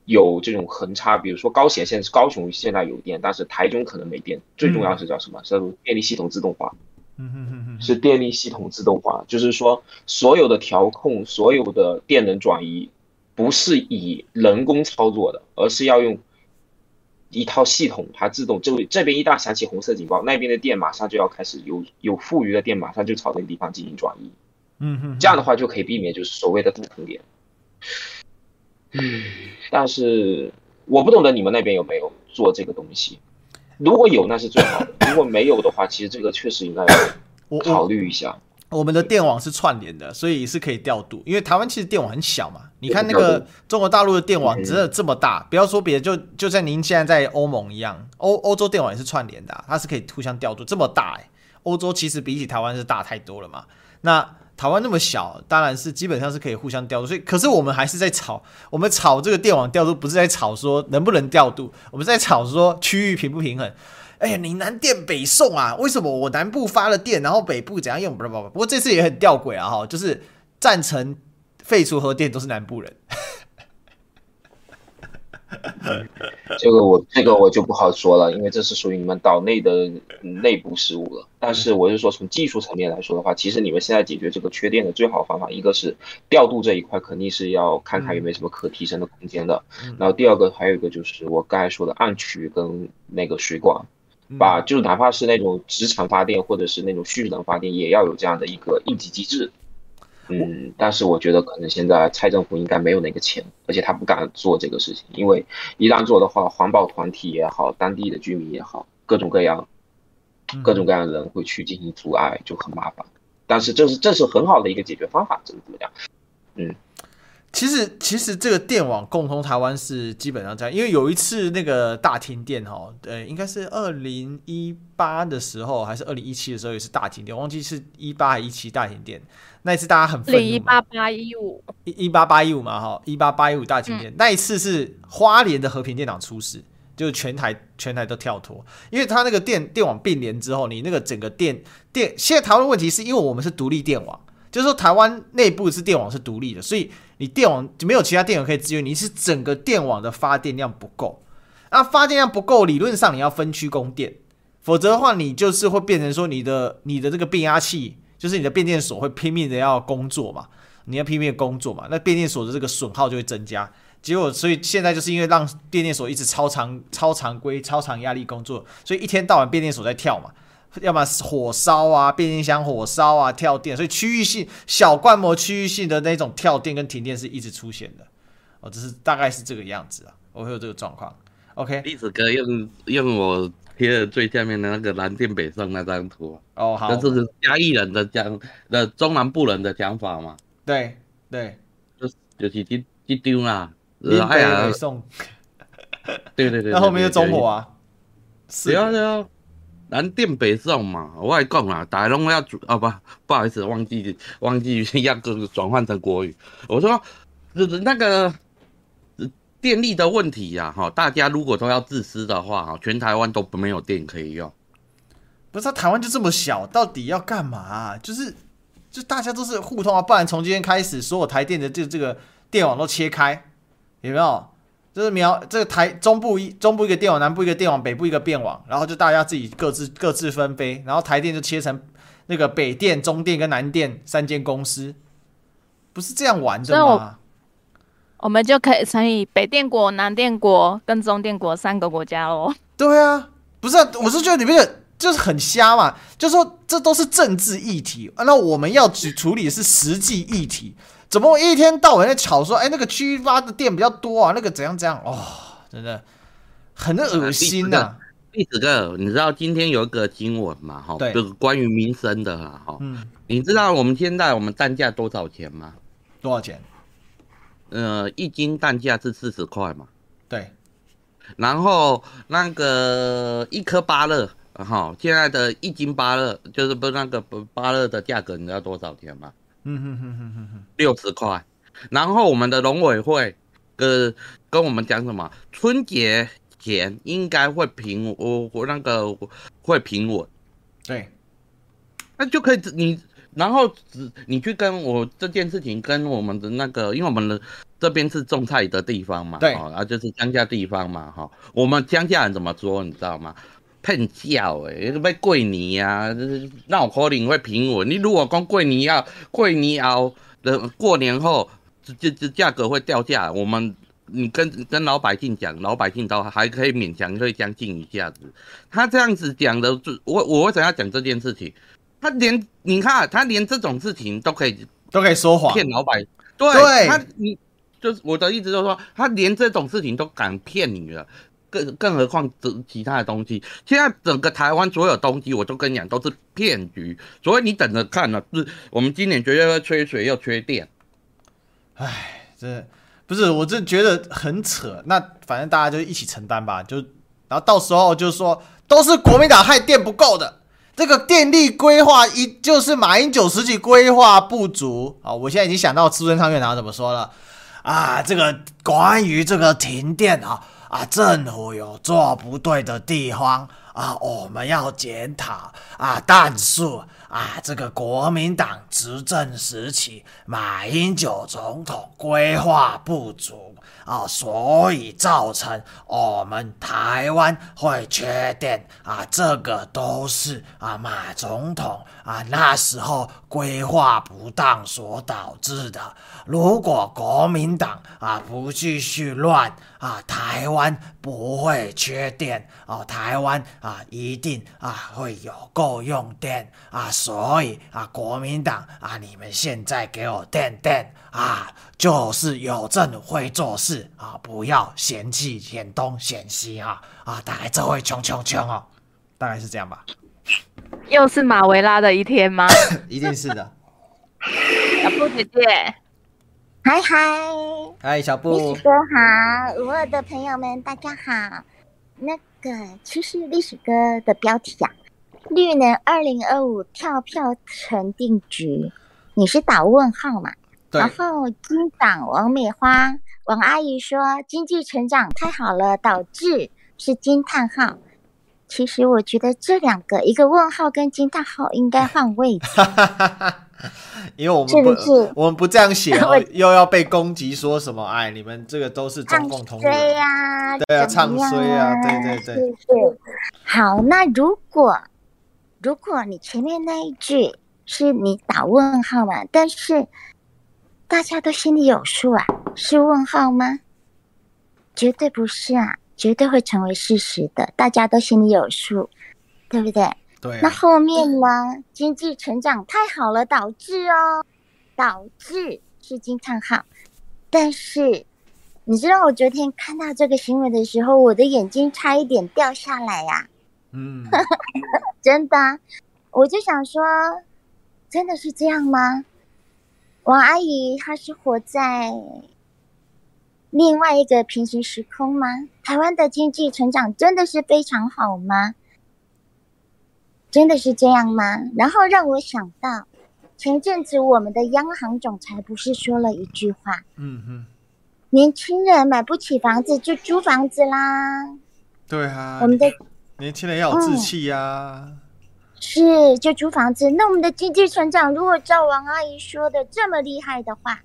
有这种横差，比如说高显现是高雄现在有电，但是台中可能没电。最重要是叫什么？是电力系统自动化。嗯嗯嗯嗯，是电力系统自动化，就是说所有的调控、所有的电能转移不是以人工操作的，而是要用。一套系统，它自动就这边一旦响起红色警报，那边的电马上就要开始有有富余的电，马上就朝那个地方进行转移。嗯哼，这样的话就可以避免就是所谓的大停电。嗯，但是我不懂得你们那边有没有做这个东西，如果有那是最好的，如果没有的话，其实这个确实应该考虑一下。我们的电网是串联的，所以是可以调度。因为台湾其实电网很小嘛，你看那个中国大陆的电网真的这么大，不要说别的，就就像您现在在欧盟一样，欧欧洲电网也是串联的啊，它是可以互相调度。这么大哎，欧洲其实比起台湾是大太多了嘛。那台湾那么小，当然是基本上是可以互相调度。所以，可是我们还是在吵，我们吵这个电网调度，不是在吵说能不能调度，我们在吵说区域平不平衡。哎呀，你南电北送啊？为什么我南部发了电，然后北部怎样用？不不不，不过这次也很吊诡啊！哈，就是赞成废除核电都是南部人。这个我这个我就不好说了，因为这是属于你们岛内的内部事务了。但是我是说，从技术层面来说的话，其实你们现在解决这个缺电的最好方法，一个是调度这一块，肯定是要看看有没有什么可提升的空间的。然后第二个还有一个就是我刚才说的暗渠跟那个水管。把就哪怕是那种直场发电或者是那种蓄能发电，也要有这样的一个应急机制。嗯，但是我觉得可能现在蔡政府应该没有那个钱，而且他不敢做这个事情，因为一旦做的话，环保团体也好，当地的居民也好，各种各样、各种各样的人会去进行阻碍，就很麻烦。但是这是这是很好的一个解决方法，怎么怎么样？嗯。其实，其实这个电网共通台湾是基本上这样，因为有一次那个大停电哈，呃，应该是二零一八的时候，还是二零一七的时候，也是大停电，忘记是一八还是一七大停电。那一次大家很愤怒。一八八一五一一八八一五嘛哈，一八八一五大停电。嗯、那一次是花莲的和平电脑出事，就全台全台都跳脱，因为它那个电电网并联之后，你那个整个电电，现在台湾问题是因为我们是独立电网，就是说台湾内部是电网是独立的，所以。你电网就没有其他电网可以支援，你是整个电网的发电量不够，那发电量不够，理论上你要分区供电，否则的话，你就是会变成说你的你的这个变压器，就是你的变电所会拼命的要工作嘛，你要拼命的工作嘛，那变电所的这个损耗就会增加，结果所以现在就是因为让变电所一直超长超常规超长压力工作，所以一天到晚变电所在跳嘛。要么火烧啊，变电箱火烧啊，跳电，所以区域性小规模区域性的那种跳电跟停电是一直出现的，哦，这是大概是这个样子啊，我会有这个状况。OK，栗子哥用用我贴的最下面的那个南电北送那张图哦，好，这是嘉义人的讲的中南部人的讲法嘛？对对，就就是这这丢啦，南电北送，对对对，那后面就中火啊，是啊是啊。南电北送嘛，我还讲啦，大家拢要主啊，不不好意思，忘记忘记 要个转换成国语。我说那个电力的问题呀，哈，大家如果都要自私的话，哈，全台湾都没有电可以用。不是，台湾就这么小，到底要干嘛？就是就大家都是互通啊，不然从今天开始，所有台电的这这个电网都切开，有没有？就是苗这个台中部一中部一个电网，南部一个电网，北部一个电网，然后就大家自己各自各自分飞，然后台电就切成那个北电、中电跟南电三间公司，不是这样玩的吗？我，们就可以乘以北电国、南电国跟中电国三个国家喽。对啊，不是、啊，我是觉得你们就是很瞎嘛，就是说这都是政治议题，那我们要去处理的是实际议题。怎么一天到晚在吵说，哎，那个区域发的店比较多啊，那个怎样怎样哦，真的很恶心呐、啊。历史哥，你知道今天有一个新闻嘛？哈，就是关于民生的哈。嗯。你知道我们现在我们蛋价多少钱吗？多少钱？呃，一斤蛋价是四十块嘛。对。然后那个一颗芭乐，哈，现在的一斤芭乐就是不是那个芭乐的价格，你知道多少钱吗？嗯哼哼哼哼哼，六十块。然后我们的农委会跟跟我们讲什么？春节前应该会平，我我那个会平稳。对，那就可以你。然后只你去跟我这件事情跟我们的那个，因为我们的这边是种菜的地方嘛，对，然后就是乡下地方嘛，哈，我们乡下人怎么说，你知道吗？喷叫诶，被过年呀，那我可能会平稳。你如果讲过年要过年后的过年后，这这这价格会掉价，我们你跟跟老百姓讲，老百姓都还可以勉强会将近一下子。他这样子讲的，我我为什么要讲这件事情？他连你看，他连这种事情都可以都可以说谎骗老百姓。对，他你就是我的意思，就是说他连这种事情都敢骗你了，更更何况这其他的东西。现在整个台湾所有东西，我都跟你讲都是骗局，所以你等着看呢。是，我们今年绝对会缺水又缺电。哎，这不是我这觉得很扯。那反正大家就一起承担吧，就然后到时候就是说都是国民党害电不够的。这个电力规划一就是马英九时期规划不足啊！我现在已经想到苏贞昌院长怎么说了啊？这个关于这个停电啊啊，政府有做不对的地方啊，我们要检讨啊。但是啊，这个国民党执政时期，马英九总统规划不足。啊，所以造成我们台湾会缺电啊，这个都是啊马总统啊那时候规划不当所导致的。如果国民党啊不继续乱啊，台湾不会缺电哦，台湾啊一定啊会有够用电啊，所以啊国民党啊你们现在给我电电啊，就是有政会做事啊，不要嫌弃嫌东嫌西啊啊，大概这会穷穷穷哦，大概是这样吧。又是马维拉的一天吗？一定是的。小布姐姐。嗨嗨，嗨小布，历史哥好，五二的朋友们大家好。那个其实历史哥的标题啊，绿能二零二五跳票成定局，你是打问号嘛？对。然后金党王美花王阿姨说经济成长太好了，导致是惊叹号。其实我觉得这两个一个问号跟惊叹号应该换位置。因为我们不，我们不这样写，又要被攻击，说什么？哎，你们这个都是中共同路人呀，对啊，唱衰啊，对对对。是是。好，那如果如果你前面那一句是你打问号嘛？但是大家都心里有数啊，是问号吗？绝对不是啊，绝对会成为事实的，大家都心里有数，对不对？对啊、那后面呢？经济成长太好了，导致哦，导致是惊叹号。但是你知道，我昨天看到这个新闻的时候，我的眼睛差一点掉下来呀、啊。嗯，真的，我就想说，真的是这样吗？王阿姨她是活在另外一个平行时空吗？台湾的经济成长真的是非常好吗？真的是这样吗？然后让我想到，前阵子我们的央行总裁不是说了一句话？嗯哼，年轻人买不起房子就租房子啦。对啊，我们的年轻人要有志气呀、啊嗯。是，就租房子。那我们的经济成长，如果照王阿姨说的这么厉害的话，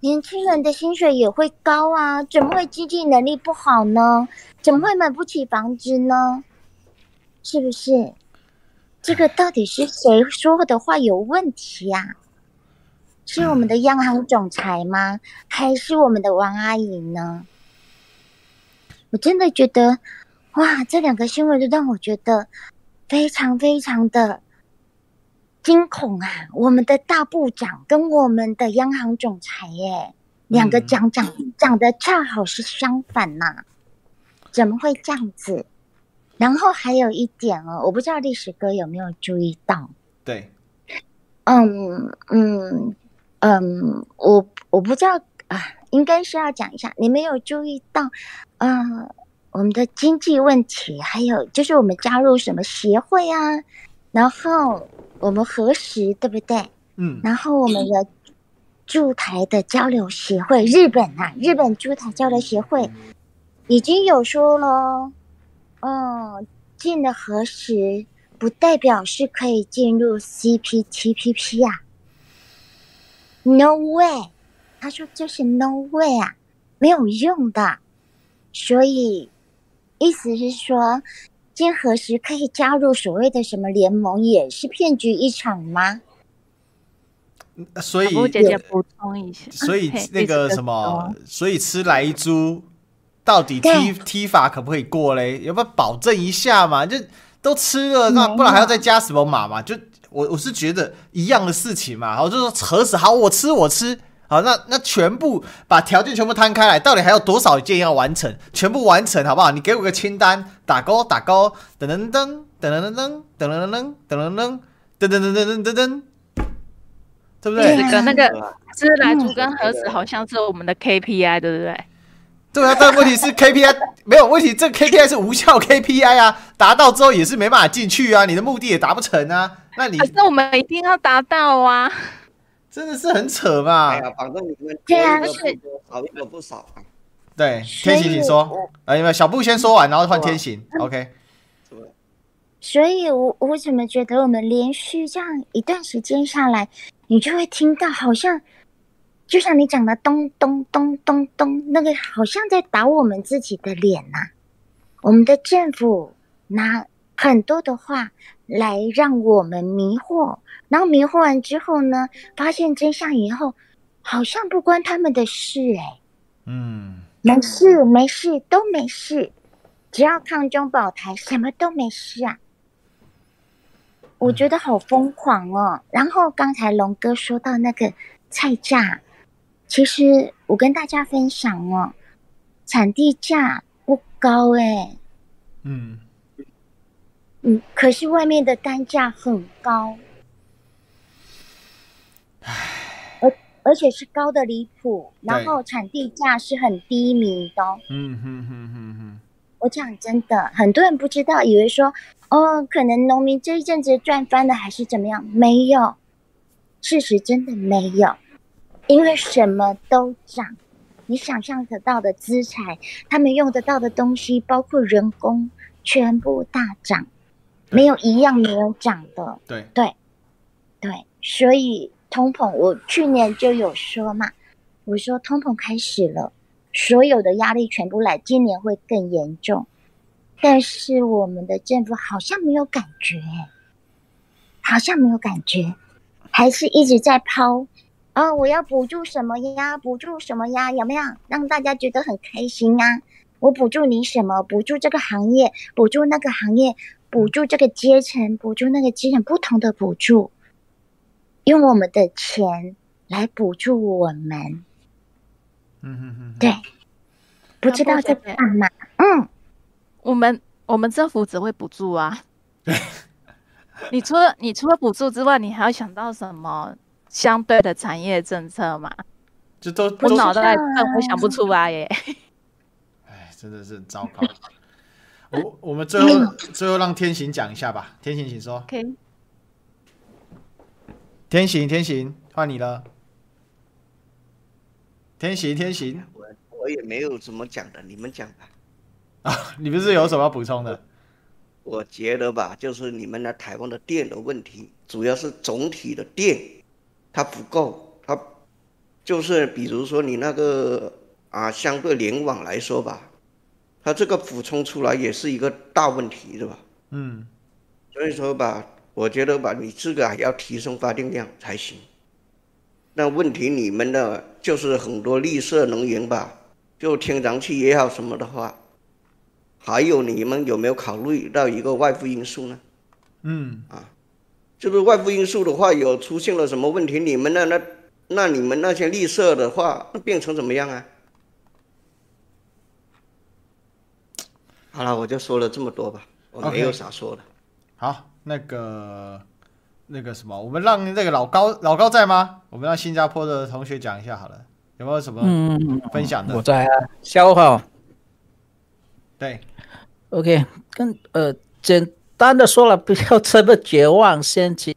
年轻人的薪水也会高啊，怎么会经济能力不好呢？怎么会买不起房子呢？是不是？这个到底是谁说的话有问题呀、啊？是我们的央行总裁吗？还是我们的王阿姨呢？我真的觉得，哇，这两个新闻都让我觉得非常非常的惊恐啊！我们的大部长跟我们的央行总裁，耶，两个讲讲讲的恰好是相反呐、啊，怎么会这样子？然后还有一点哦，我不知道历史哥有没有注意到？对，嗯嗯，嗯，我我不知道啊，应该是要讲一下，你没有注意到，嗯、呃，我们的经济问题，还有就是我们加入什么协会啊，然后我们核实对不对？嗯，然后我们的驻台的交流协会，日本啊，日本驻台交流协会已经有说了，嗯，进了核实，不代表是可以进入 CPTPP 啊。No way，他说这是 No way 啊，没有用的。所以意思是说，经核实可以加入所谓的什么联盟，也是骗局一场吗？所以，姐姐补充一下，所以 那个什么，所以吃莱猪到底踢踢法可不可以过嘞？要不要保证一下嘛？就都吃了，那不然还要再加什么码嘛？就。我我是觉得一样的事情嘛，然后，就说核实好，我吃我吃，好，那那全部把条件全部摊开来，到底还有多少件要完成？全部完成好不好？你给我个清单，打勾打勾，噔噔噔噔噔噔噔噔噔噔噔噔噔噔噔噔噔噔噔，对不对？那个那个吃莱猪跟盒子好像是我们的 KPI，对不对？对啊，但问题是 KPI 没有问题，这 KPI 是无效 KPI 啊，达到之后也是没办法进去啊，你的目的也达不成啊。那你可是我们一定要达到啊！真的是很扯嘛。哎呀，反正你们不多，少一个不少啊。对，天行请说。哎，有没有小布先说完，然后换天行。OK。所以我我怎么觉得我们连续这样一段时间下来，你就会听到好像。就像你讲的咚咚咚咚咚，那个好像在打我们自己的脸呐、啊。我们的政府拿很多的话来让我们迷惑，然后迷惑完之后呢，发现真相以后，好像不关他们的事哎、欸。嗯，没事没事都没事，只要抗中保台，什么都没事啊。我觉得好疯狂哦。然后刚才龙哥说到那个菜价。其实我跟大家分享哦，产地价不高哎，嗯嗯，可是外面的单价很高，唉，而而且是高的离谱，然后产地价是很低迷的，嗯哼哼哼哼，我讲真的，很多人不知道，以为说哦，可能农民这一阵子赚翻了还是怎么样，没有，事实真的没有。因为什么都涨，你想象得到的资产，他们用得到的东西，包括人工，全部大涨，没有一样没有涨的。对。对。对，所以通膨，我去年就有说嘛，我说通膨开始了，所有的压力全部来，今年会更严重，但是我们的政府好像没有感觉，好像没有感觉，还是一直在抛。哦，我要补助什么呀？补助什么呀？有没有让大家觉得很开心啊？我补助你什么？补助这个行业，补助那个行业，补助这个阶层，补助那个阶层，不同的补助，用我们的钱来补助我们。嗯哼哼，对，不知道在干嘛？嗯，我们我们政府只会补助啊。你除了你除了补助之外，你还要想到什么？相对的产业政策嘛，就都我脑袋我想不出来耶。哎，真的是很糟糕。我我们最后最后让天行讲一下吧，天行请说。Okay. 天行天行，换你了。天行天行，我我也没有怎么讲的，你们讲吧。啊，你不是有什么要补充的？我觉得吧，就是你们那台湾的电的问题，主要是总体的电。它不够，它就是比如说你那个啊，相对联网来说吧，它这个补充出来也是一个大问题，是吧？嗯，所以说吧，我觉得吧，你这个还要提升发电量才行。那问题你们的就是很多绿色能源吧，就天然气也好什么的话，还有你们有没有考虑到一个外部因素呢？嗯，啊。就是外部因素的话，有出现了什么问题？你们那那那你们那些绿色的话，那变成怎么样啊？好了，我就说了这么多吧，我没有啥说的。好，那个那个什么，我们让那个老高老高在吗？我们让新加坡的同学讲一下好了，有没有什么分享的？嗯、我在啊，下午好。对，OK，跟呃简单的说了，不要这么绝望，先去。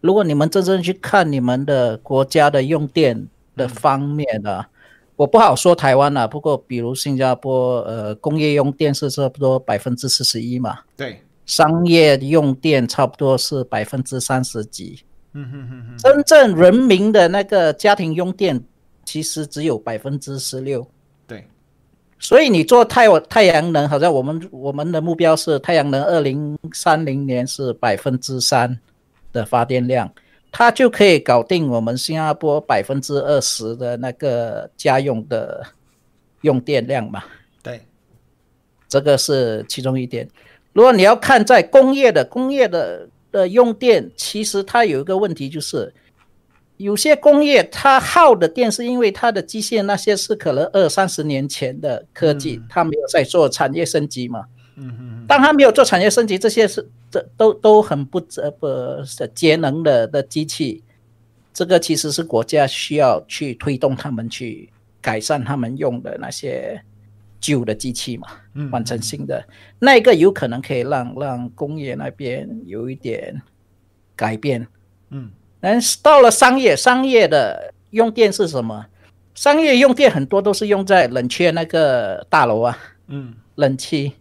如果你们真正去看你们的国家的用电的方面呢、啊，嗯、我不好说台湾了、啊。不过比如新加坡，呃，工业用电是差不多百分之四十一嘛。对。商业用电差不多是百分之三十几，嗯哼哼哼，真正人民的那个家庭用电其实只有百分之十六，对，所以你做太太阳能，好像我们我们的目标是太阳能二零三零年是百分之三的发电量，它就可以搞定我们新加坡百分之二十的那个家用的用电量嘛，对，这个是其中一点。如果你要看在工业的工业的的用电，其实它有一个问题，就是有些工业它耗的电是因为它的机械那些是可能二三十年前的科技，它没有在做产业升级嘛。嗯嗯。当它没有做产业升级，这些是这都都很不呃不节能的的机器，这个其实是国家需要去推动他们去改善他们用的那些。旧的机器嘛，换成新的，嗯、那个有可能可以让让工业那边有一点改变。嗯，但是到了商业，商业的用电是什么？商业用电很多都是用在冷却那个大楼啊，嗯，冷气。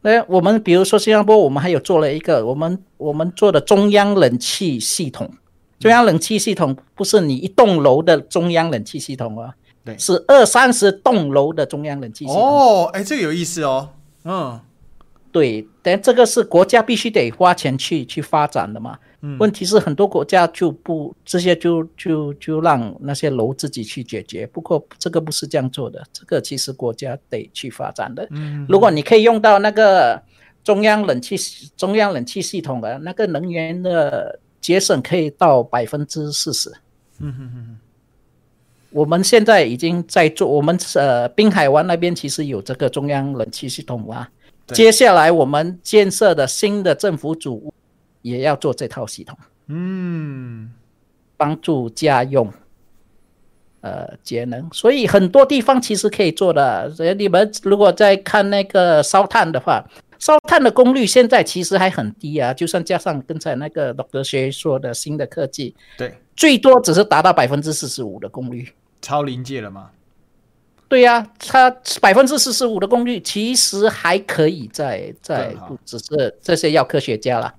那我们比如说新加坡，我们还有做了一个，我们我们做的中央冷气系统。中央冷气系统不是你一栋楼的中央冷气系统啊。对，是二三十栋楼的中央冷气系统哦，哎，这个有意思哦，嗯，对，但这个是国家必须得花钱去去发展的嘛。嗯，问题是很多国家就不这些就就就让那些楼自己去解决。不过这个不是这样做的，这个其实国家得去发展的。嗯，如果你可以用到那个中央冷气中央冷气系统的那个能源的节省可以到百分之四十。嗯哼哼哼。我们现在已经在做，我们呃滨海湾那边其实有这个中央冷气系统啊。接下来我们建设的新的政府主屋也要做这套系统，嗯，帮助家用，呃节能。所以很多地方其实可以做的。所以你们如果在看那个烧炭的话，烧炭的功率现在其实还很低啊。就算加上刚才那个 Dr. 学说的新的科技，对，最多只是达到百分之四十五的功率。超临界了吗？对呀、啊，它百分之四十五的功率其实还可以再再，不只是这些要科学家了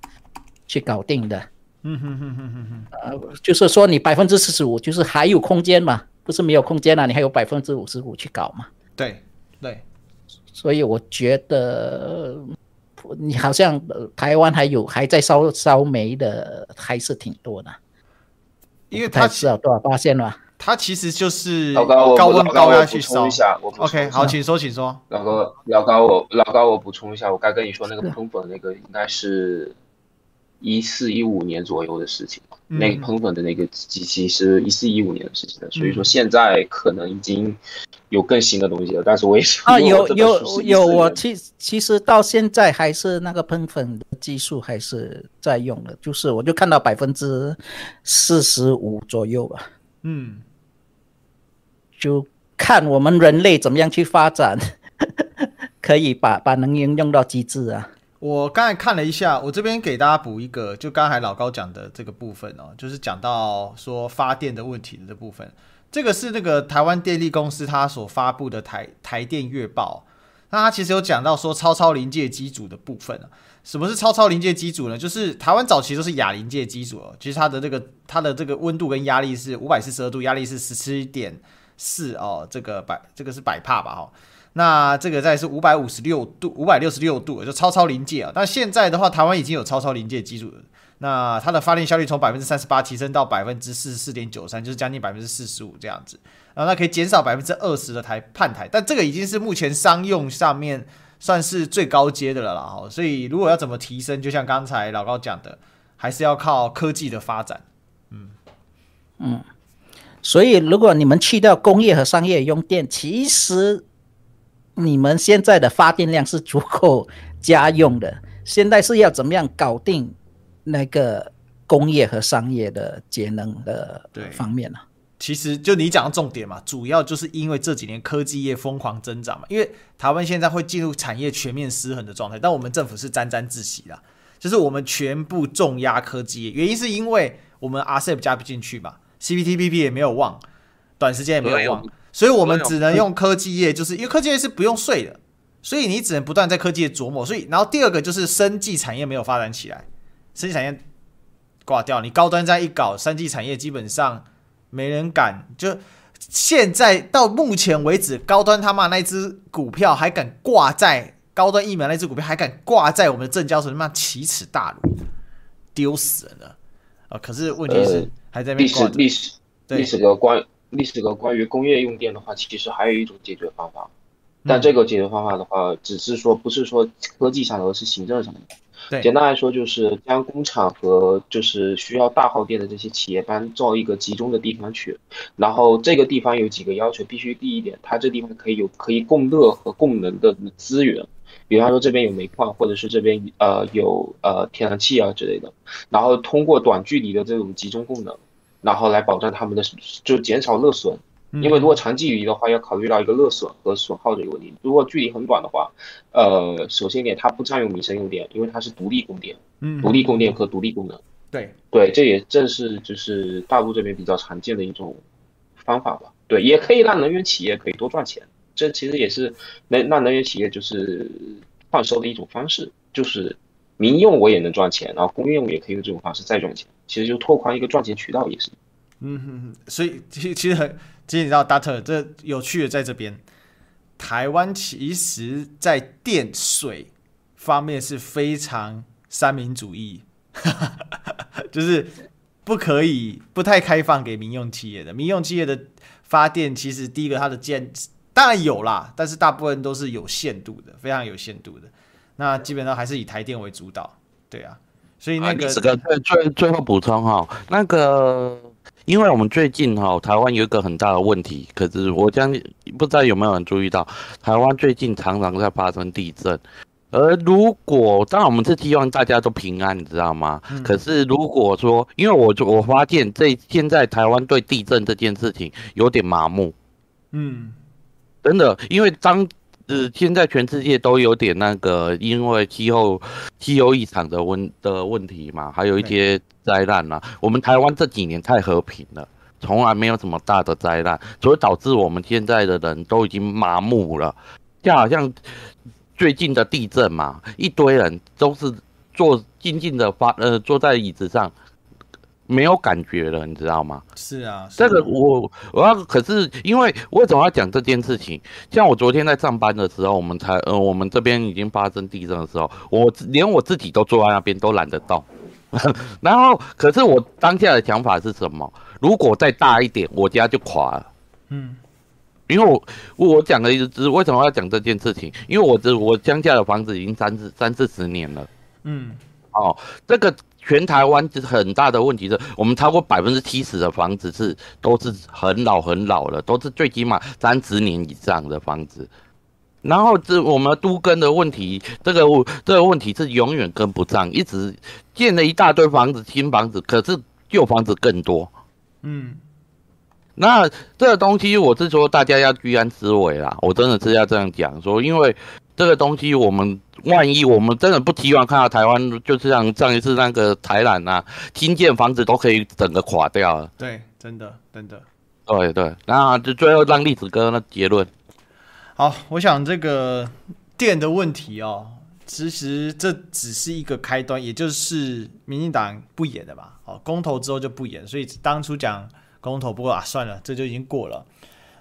去搞定的。嗯哼哼哼哼哼，呃，就是说你百分之四十五，就是还有空间嘛，不是没有空间啊，你还有百分之五十五去搞嘛。对对，所以我觉得你好像台湾还有还在烧烧煤的还是挺多的，因为它知道多少发现了。它其实就是老高，高温高压去烧。我补充一下，我 OK，好，请说，请说。老高，老高，我老高，我补充一下，我该跟你说那个喷粉那个应该是一四一五年左右的事情。嗯、那个喷粉的那个机器是一四一五年的事情的，所以说现在可能已经有更新的东西了。但是我也是啊，有有有，我其其实到现在还是那个喷粉的技术还是在用的，就是我就看到百分之四十五左右吧。嗯。就看我们人类怎么样去发展，可以把把能源用到极致啊！我刚才看了一下，我这边给大家补一个，就刚才老高讲的这个部分哦，就是讲到说发电的问题的这部分，这个是那个台湾电力公司它所发布的台台电月报，那它其实有讲到说超超临界机组的部分。什么是超超临界机组呢？就是台湾早期都是亚临界机组，其实它的这个它的这个温度跟压力是五百四十二度，压力是十七点。四哦，这个百这个是百帕吧哈、那这个在是五百五十六度，五百六十六度就超超临界啊。但现在的话，台湾已经有超超临界机组，那它的发电效率从百分之三十八提升到百分之四十四点九三，就是将近百分之四十五这样子。然后那可以减少百分之二十的台判台，但这个已经是目前商用上面算是最高阶的了啦哈。所以如果要怎么提升，就像刚才老高讲的，还是要靠科技的发展。嗯嗯。所以，如果你们去掉工业和商业用电，其实你们现在的发电量是足够家用的。现在是要怎么样搞定那个工业和商业的节能的方面呢。其实就你讲的重点嘛，主要就是因为这几年科技业疯狂增长嘛，因为台湾现在会进入产业全面失衡的状态，但我们政府是沾沾自喜的，就是我们全部重压科技业，原因是因为我们 RCEP 加不进去嘛，CPTPP 也没有忘，短时间也没有忘，所以我们只能用科技业，就是因为科技业是不用税的，所以你只能不断在科技业琢磨，所以然后第二个就是生技产业没有发展起来，生技产业挂掉，你高端这样一搞，生技产业基本上。没人敢，就现在到目前为止，高端他妈那只股票还敢挂在高端疫苗那只股票还敢挂在我们的证交所，他妈奇耻大辱，丢死人了啊！可是问题是、呃、还在历史历史历史的关历史的关于工业用电的话，其实还有一种解决方法，但这个解决方法的话，只是说不是说科技上的，而是行政上的。对，简单来说就是将工厂和就是需要大耗电的这些企业搬到一个集中的地方去，然后这个地方有几个要求，必须第一点，它这地方可以有可以供热和供能的资源，比方说这边有煤矿，或者是这边呃有呃天然气啊之类的，然后通过短距离的这种集中供能，然后来保障他们的就减少热损。因为如果长距离的话，要考虑到一个热损和损耗这个问题。如果距离很短的话，呃，首先一点，它不占用民生用电，因为它是独立供电，嗯，独立供电和独立供能。对对，这也正是就是大陆这边比较常见的一种方法吧。对，也可以让能源企业可以多赚钱。这其实也是能让能源企业就是创收的一种方式，就是民用我也能赚钱，然后公用也可以用这种方式再赚钱。其实就拓宽一个赚钱渠道也是。嗯哼哼，所以其实其实很。其实你知道，Data 这有趣的在这边，台湾其实在电水方面是非常三民主义，就是不可以不太开放给民用企业的。民用企业的发电，其实第一个它的建当然有啦，但是大部分都是有限度的，非常有限度的。那基本上还是以台电为主导，对啊。所以那个这个最最最后补充哈，那个。因为我们最近哈，台湾有一个很大的问题，可是我将不知道有没有人注意到，台湾最近常常在发生地震。而如果当然我们是希望大家都平安，你知道吗？嗯、可是如果说，因为我我发现这现在台湾对地震这件事情有点麻木，嗯，真的，因为当。呃现在全世界都有点那个，因为气候气候异常的问的问题嘛，还有一些灾难啦。我们台湾这几年太和平了，从来没有什么大的灾难，所以导致我们现在的人都已经麻木了。就好像最近的地震嘛，一堆人都是坐静静的发呃坐在椅子上。没有感觉了，你知道吗？是啊，是这个我我要可是因为为什么要讲这件事情？像我昨天在上班的时候，我们才呃我们这边已经发生地震的时候，我连我自己都坐在那边都懒得动。然后可是我当下的想法是什么？如果再大一点，我家就垮了。嗯，因为我我讲的意思是为什么要讲这件事情？因为我这我乡下的房子已经三四三四十年了。嗯，哦，这个。全台湾是很大的问题是，我们超过百分之七十的房子是都是很老很老了，都是最起码三十年以上的房子。然后这我们都跟的问题，这个这个问题是永远跟不上，一直建了一大堆房子，新房子，可是旧房子更多。嗯，那这个东西我是说大家要居安思危啦，我真的是要这样讲说，因为。这个东西，我们万一我们真的不希望看到台湾，就是像上一次那个台南啊，新建房子都可以整个垮掉了。对，真的，真的。对对，那就最后让历史哥那结论。好，我想这个电的问题哦，其实这只是一个开端，也就是民进党不演的吧。哦，公投之后就不演，所以当初讲公投，不过啊，算了，这就已经过了。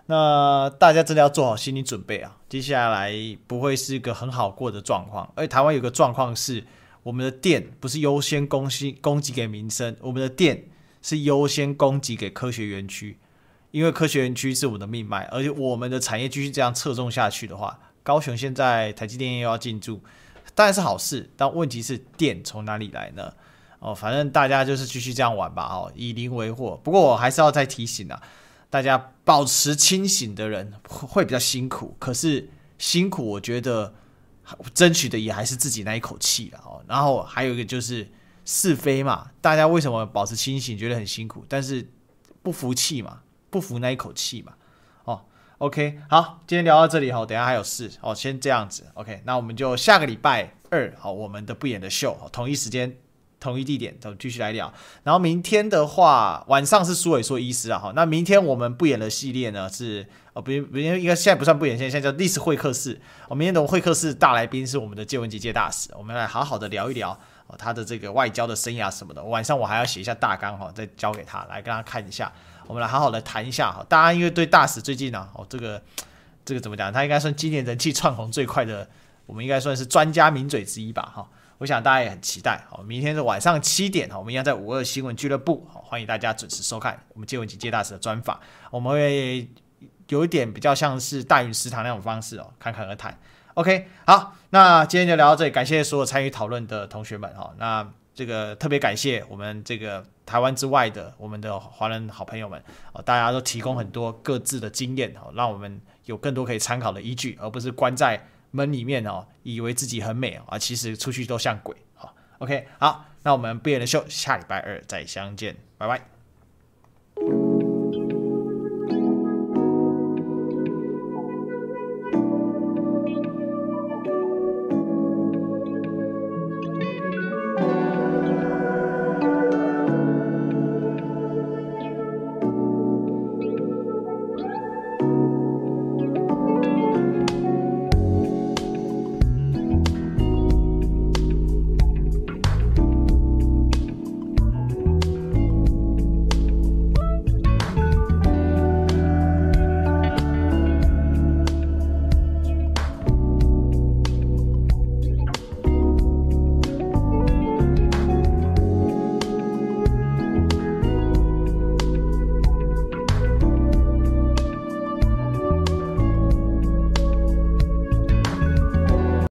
那大家真的要做好心理准备啊！接下来不会是一个很好过的状况。而台湾有个状况是，我们的电不是优先供给供给给民生，我们的电是优先供给给科学园区，因为科学园区是我们的命脉。而且我们的产业继续这样侧重下去的话，高雄现在台积电又要进驻，当然是好事。但问题是电从哪里来呢？哦，反正大家就是继续这样玩吧。哦，以邻为壑。不过我还是要再提醒啊。大家保持清醒的人会比较辛苦，可是辛苦，我觉得争取的也还是自己那一口气了哦。然后还有一个就是是非嘛，大家为什么保持清醒，觉得很辛苦，但是不服气嘛，不服那一口气嘛。哦，OK，好，今天聊到这里哈，等下还有事哦，先这样子，OK，那我们就下个礼拜二好，我们的不演的秀，同一时间。同一地点，都继续来聊。然后明天的话，晚上是苏伟说医师啊，哈。那明天我们不演的系列呢是，哦，不，不，应该现在不算不演，现在叫历史会客室。我明天的会客室大来宾是我们的介文结界大使，我们来好好的聊一聊哦，他的这个外交的生涯什么的。晚上我还要写一下大纲哈，再交给他来跟他看一下。我们来好好的谈一下哈。大家因为对大使最近呢，哦，这个这个怎么讲？他应该算今年人气窜红最快的，我们应该算是专家名嘴之一吧，哈。我想大家也很期待，好，明天是晚上七点，我们一样在五二新闻俱乐部，好，欢迎大家准时收看我们介文结界大使的专访，我们会有一点比较像是大云食堂那种方式哦，侃侃而谈。OK，好，那今天就聊到这里，感谢所有参与讨论的同学们哈，那这个特别感谢我们这个台湾之外的我们的华人好朋友们，哦，大家都提供很多各自的经验，哦，让我们有更多可以参考的依据，而不是关在。门里面哦，以为自己很美啊，其实出去都像鬼。好，OK，好，那我们不演的秀下礼拜二再相见，拜拜。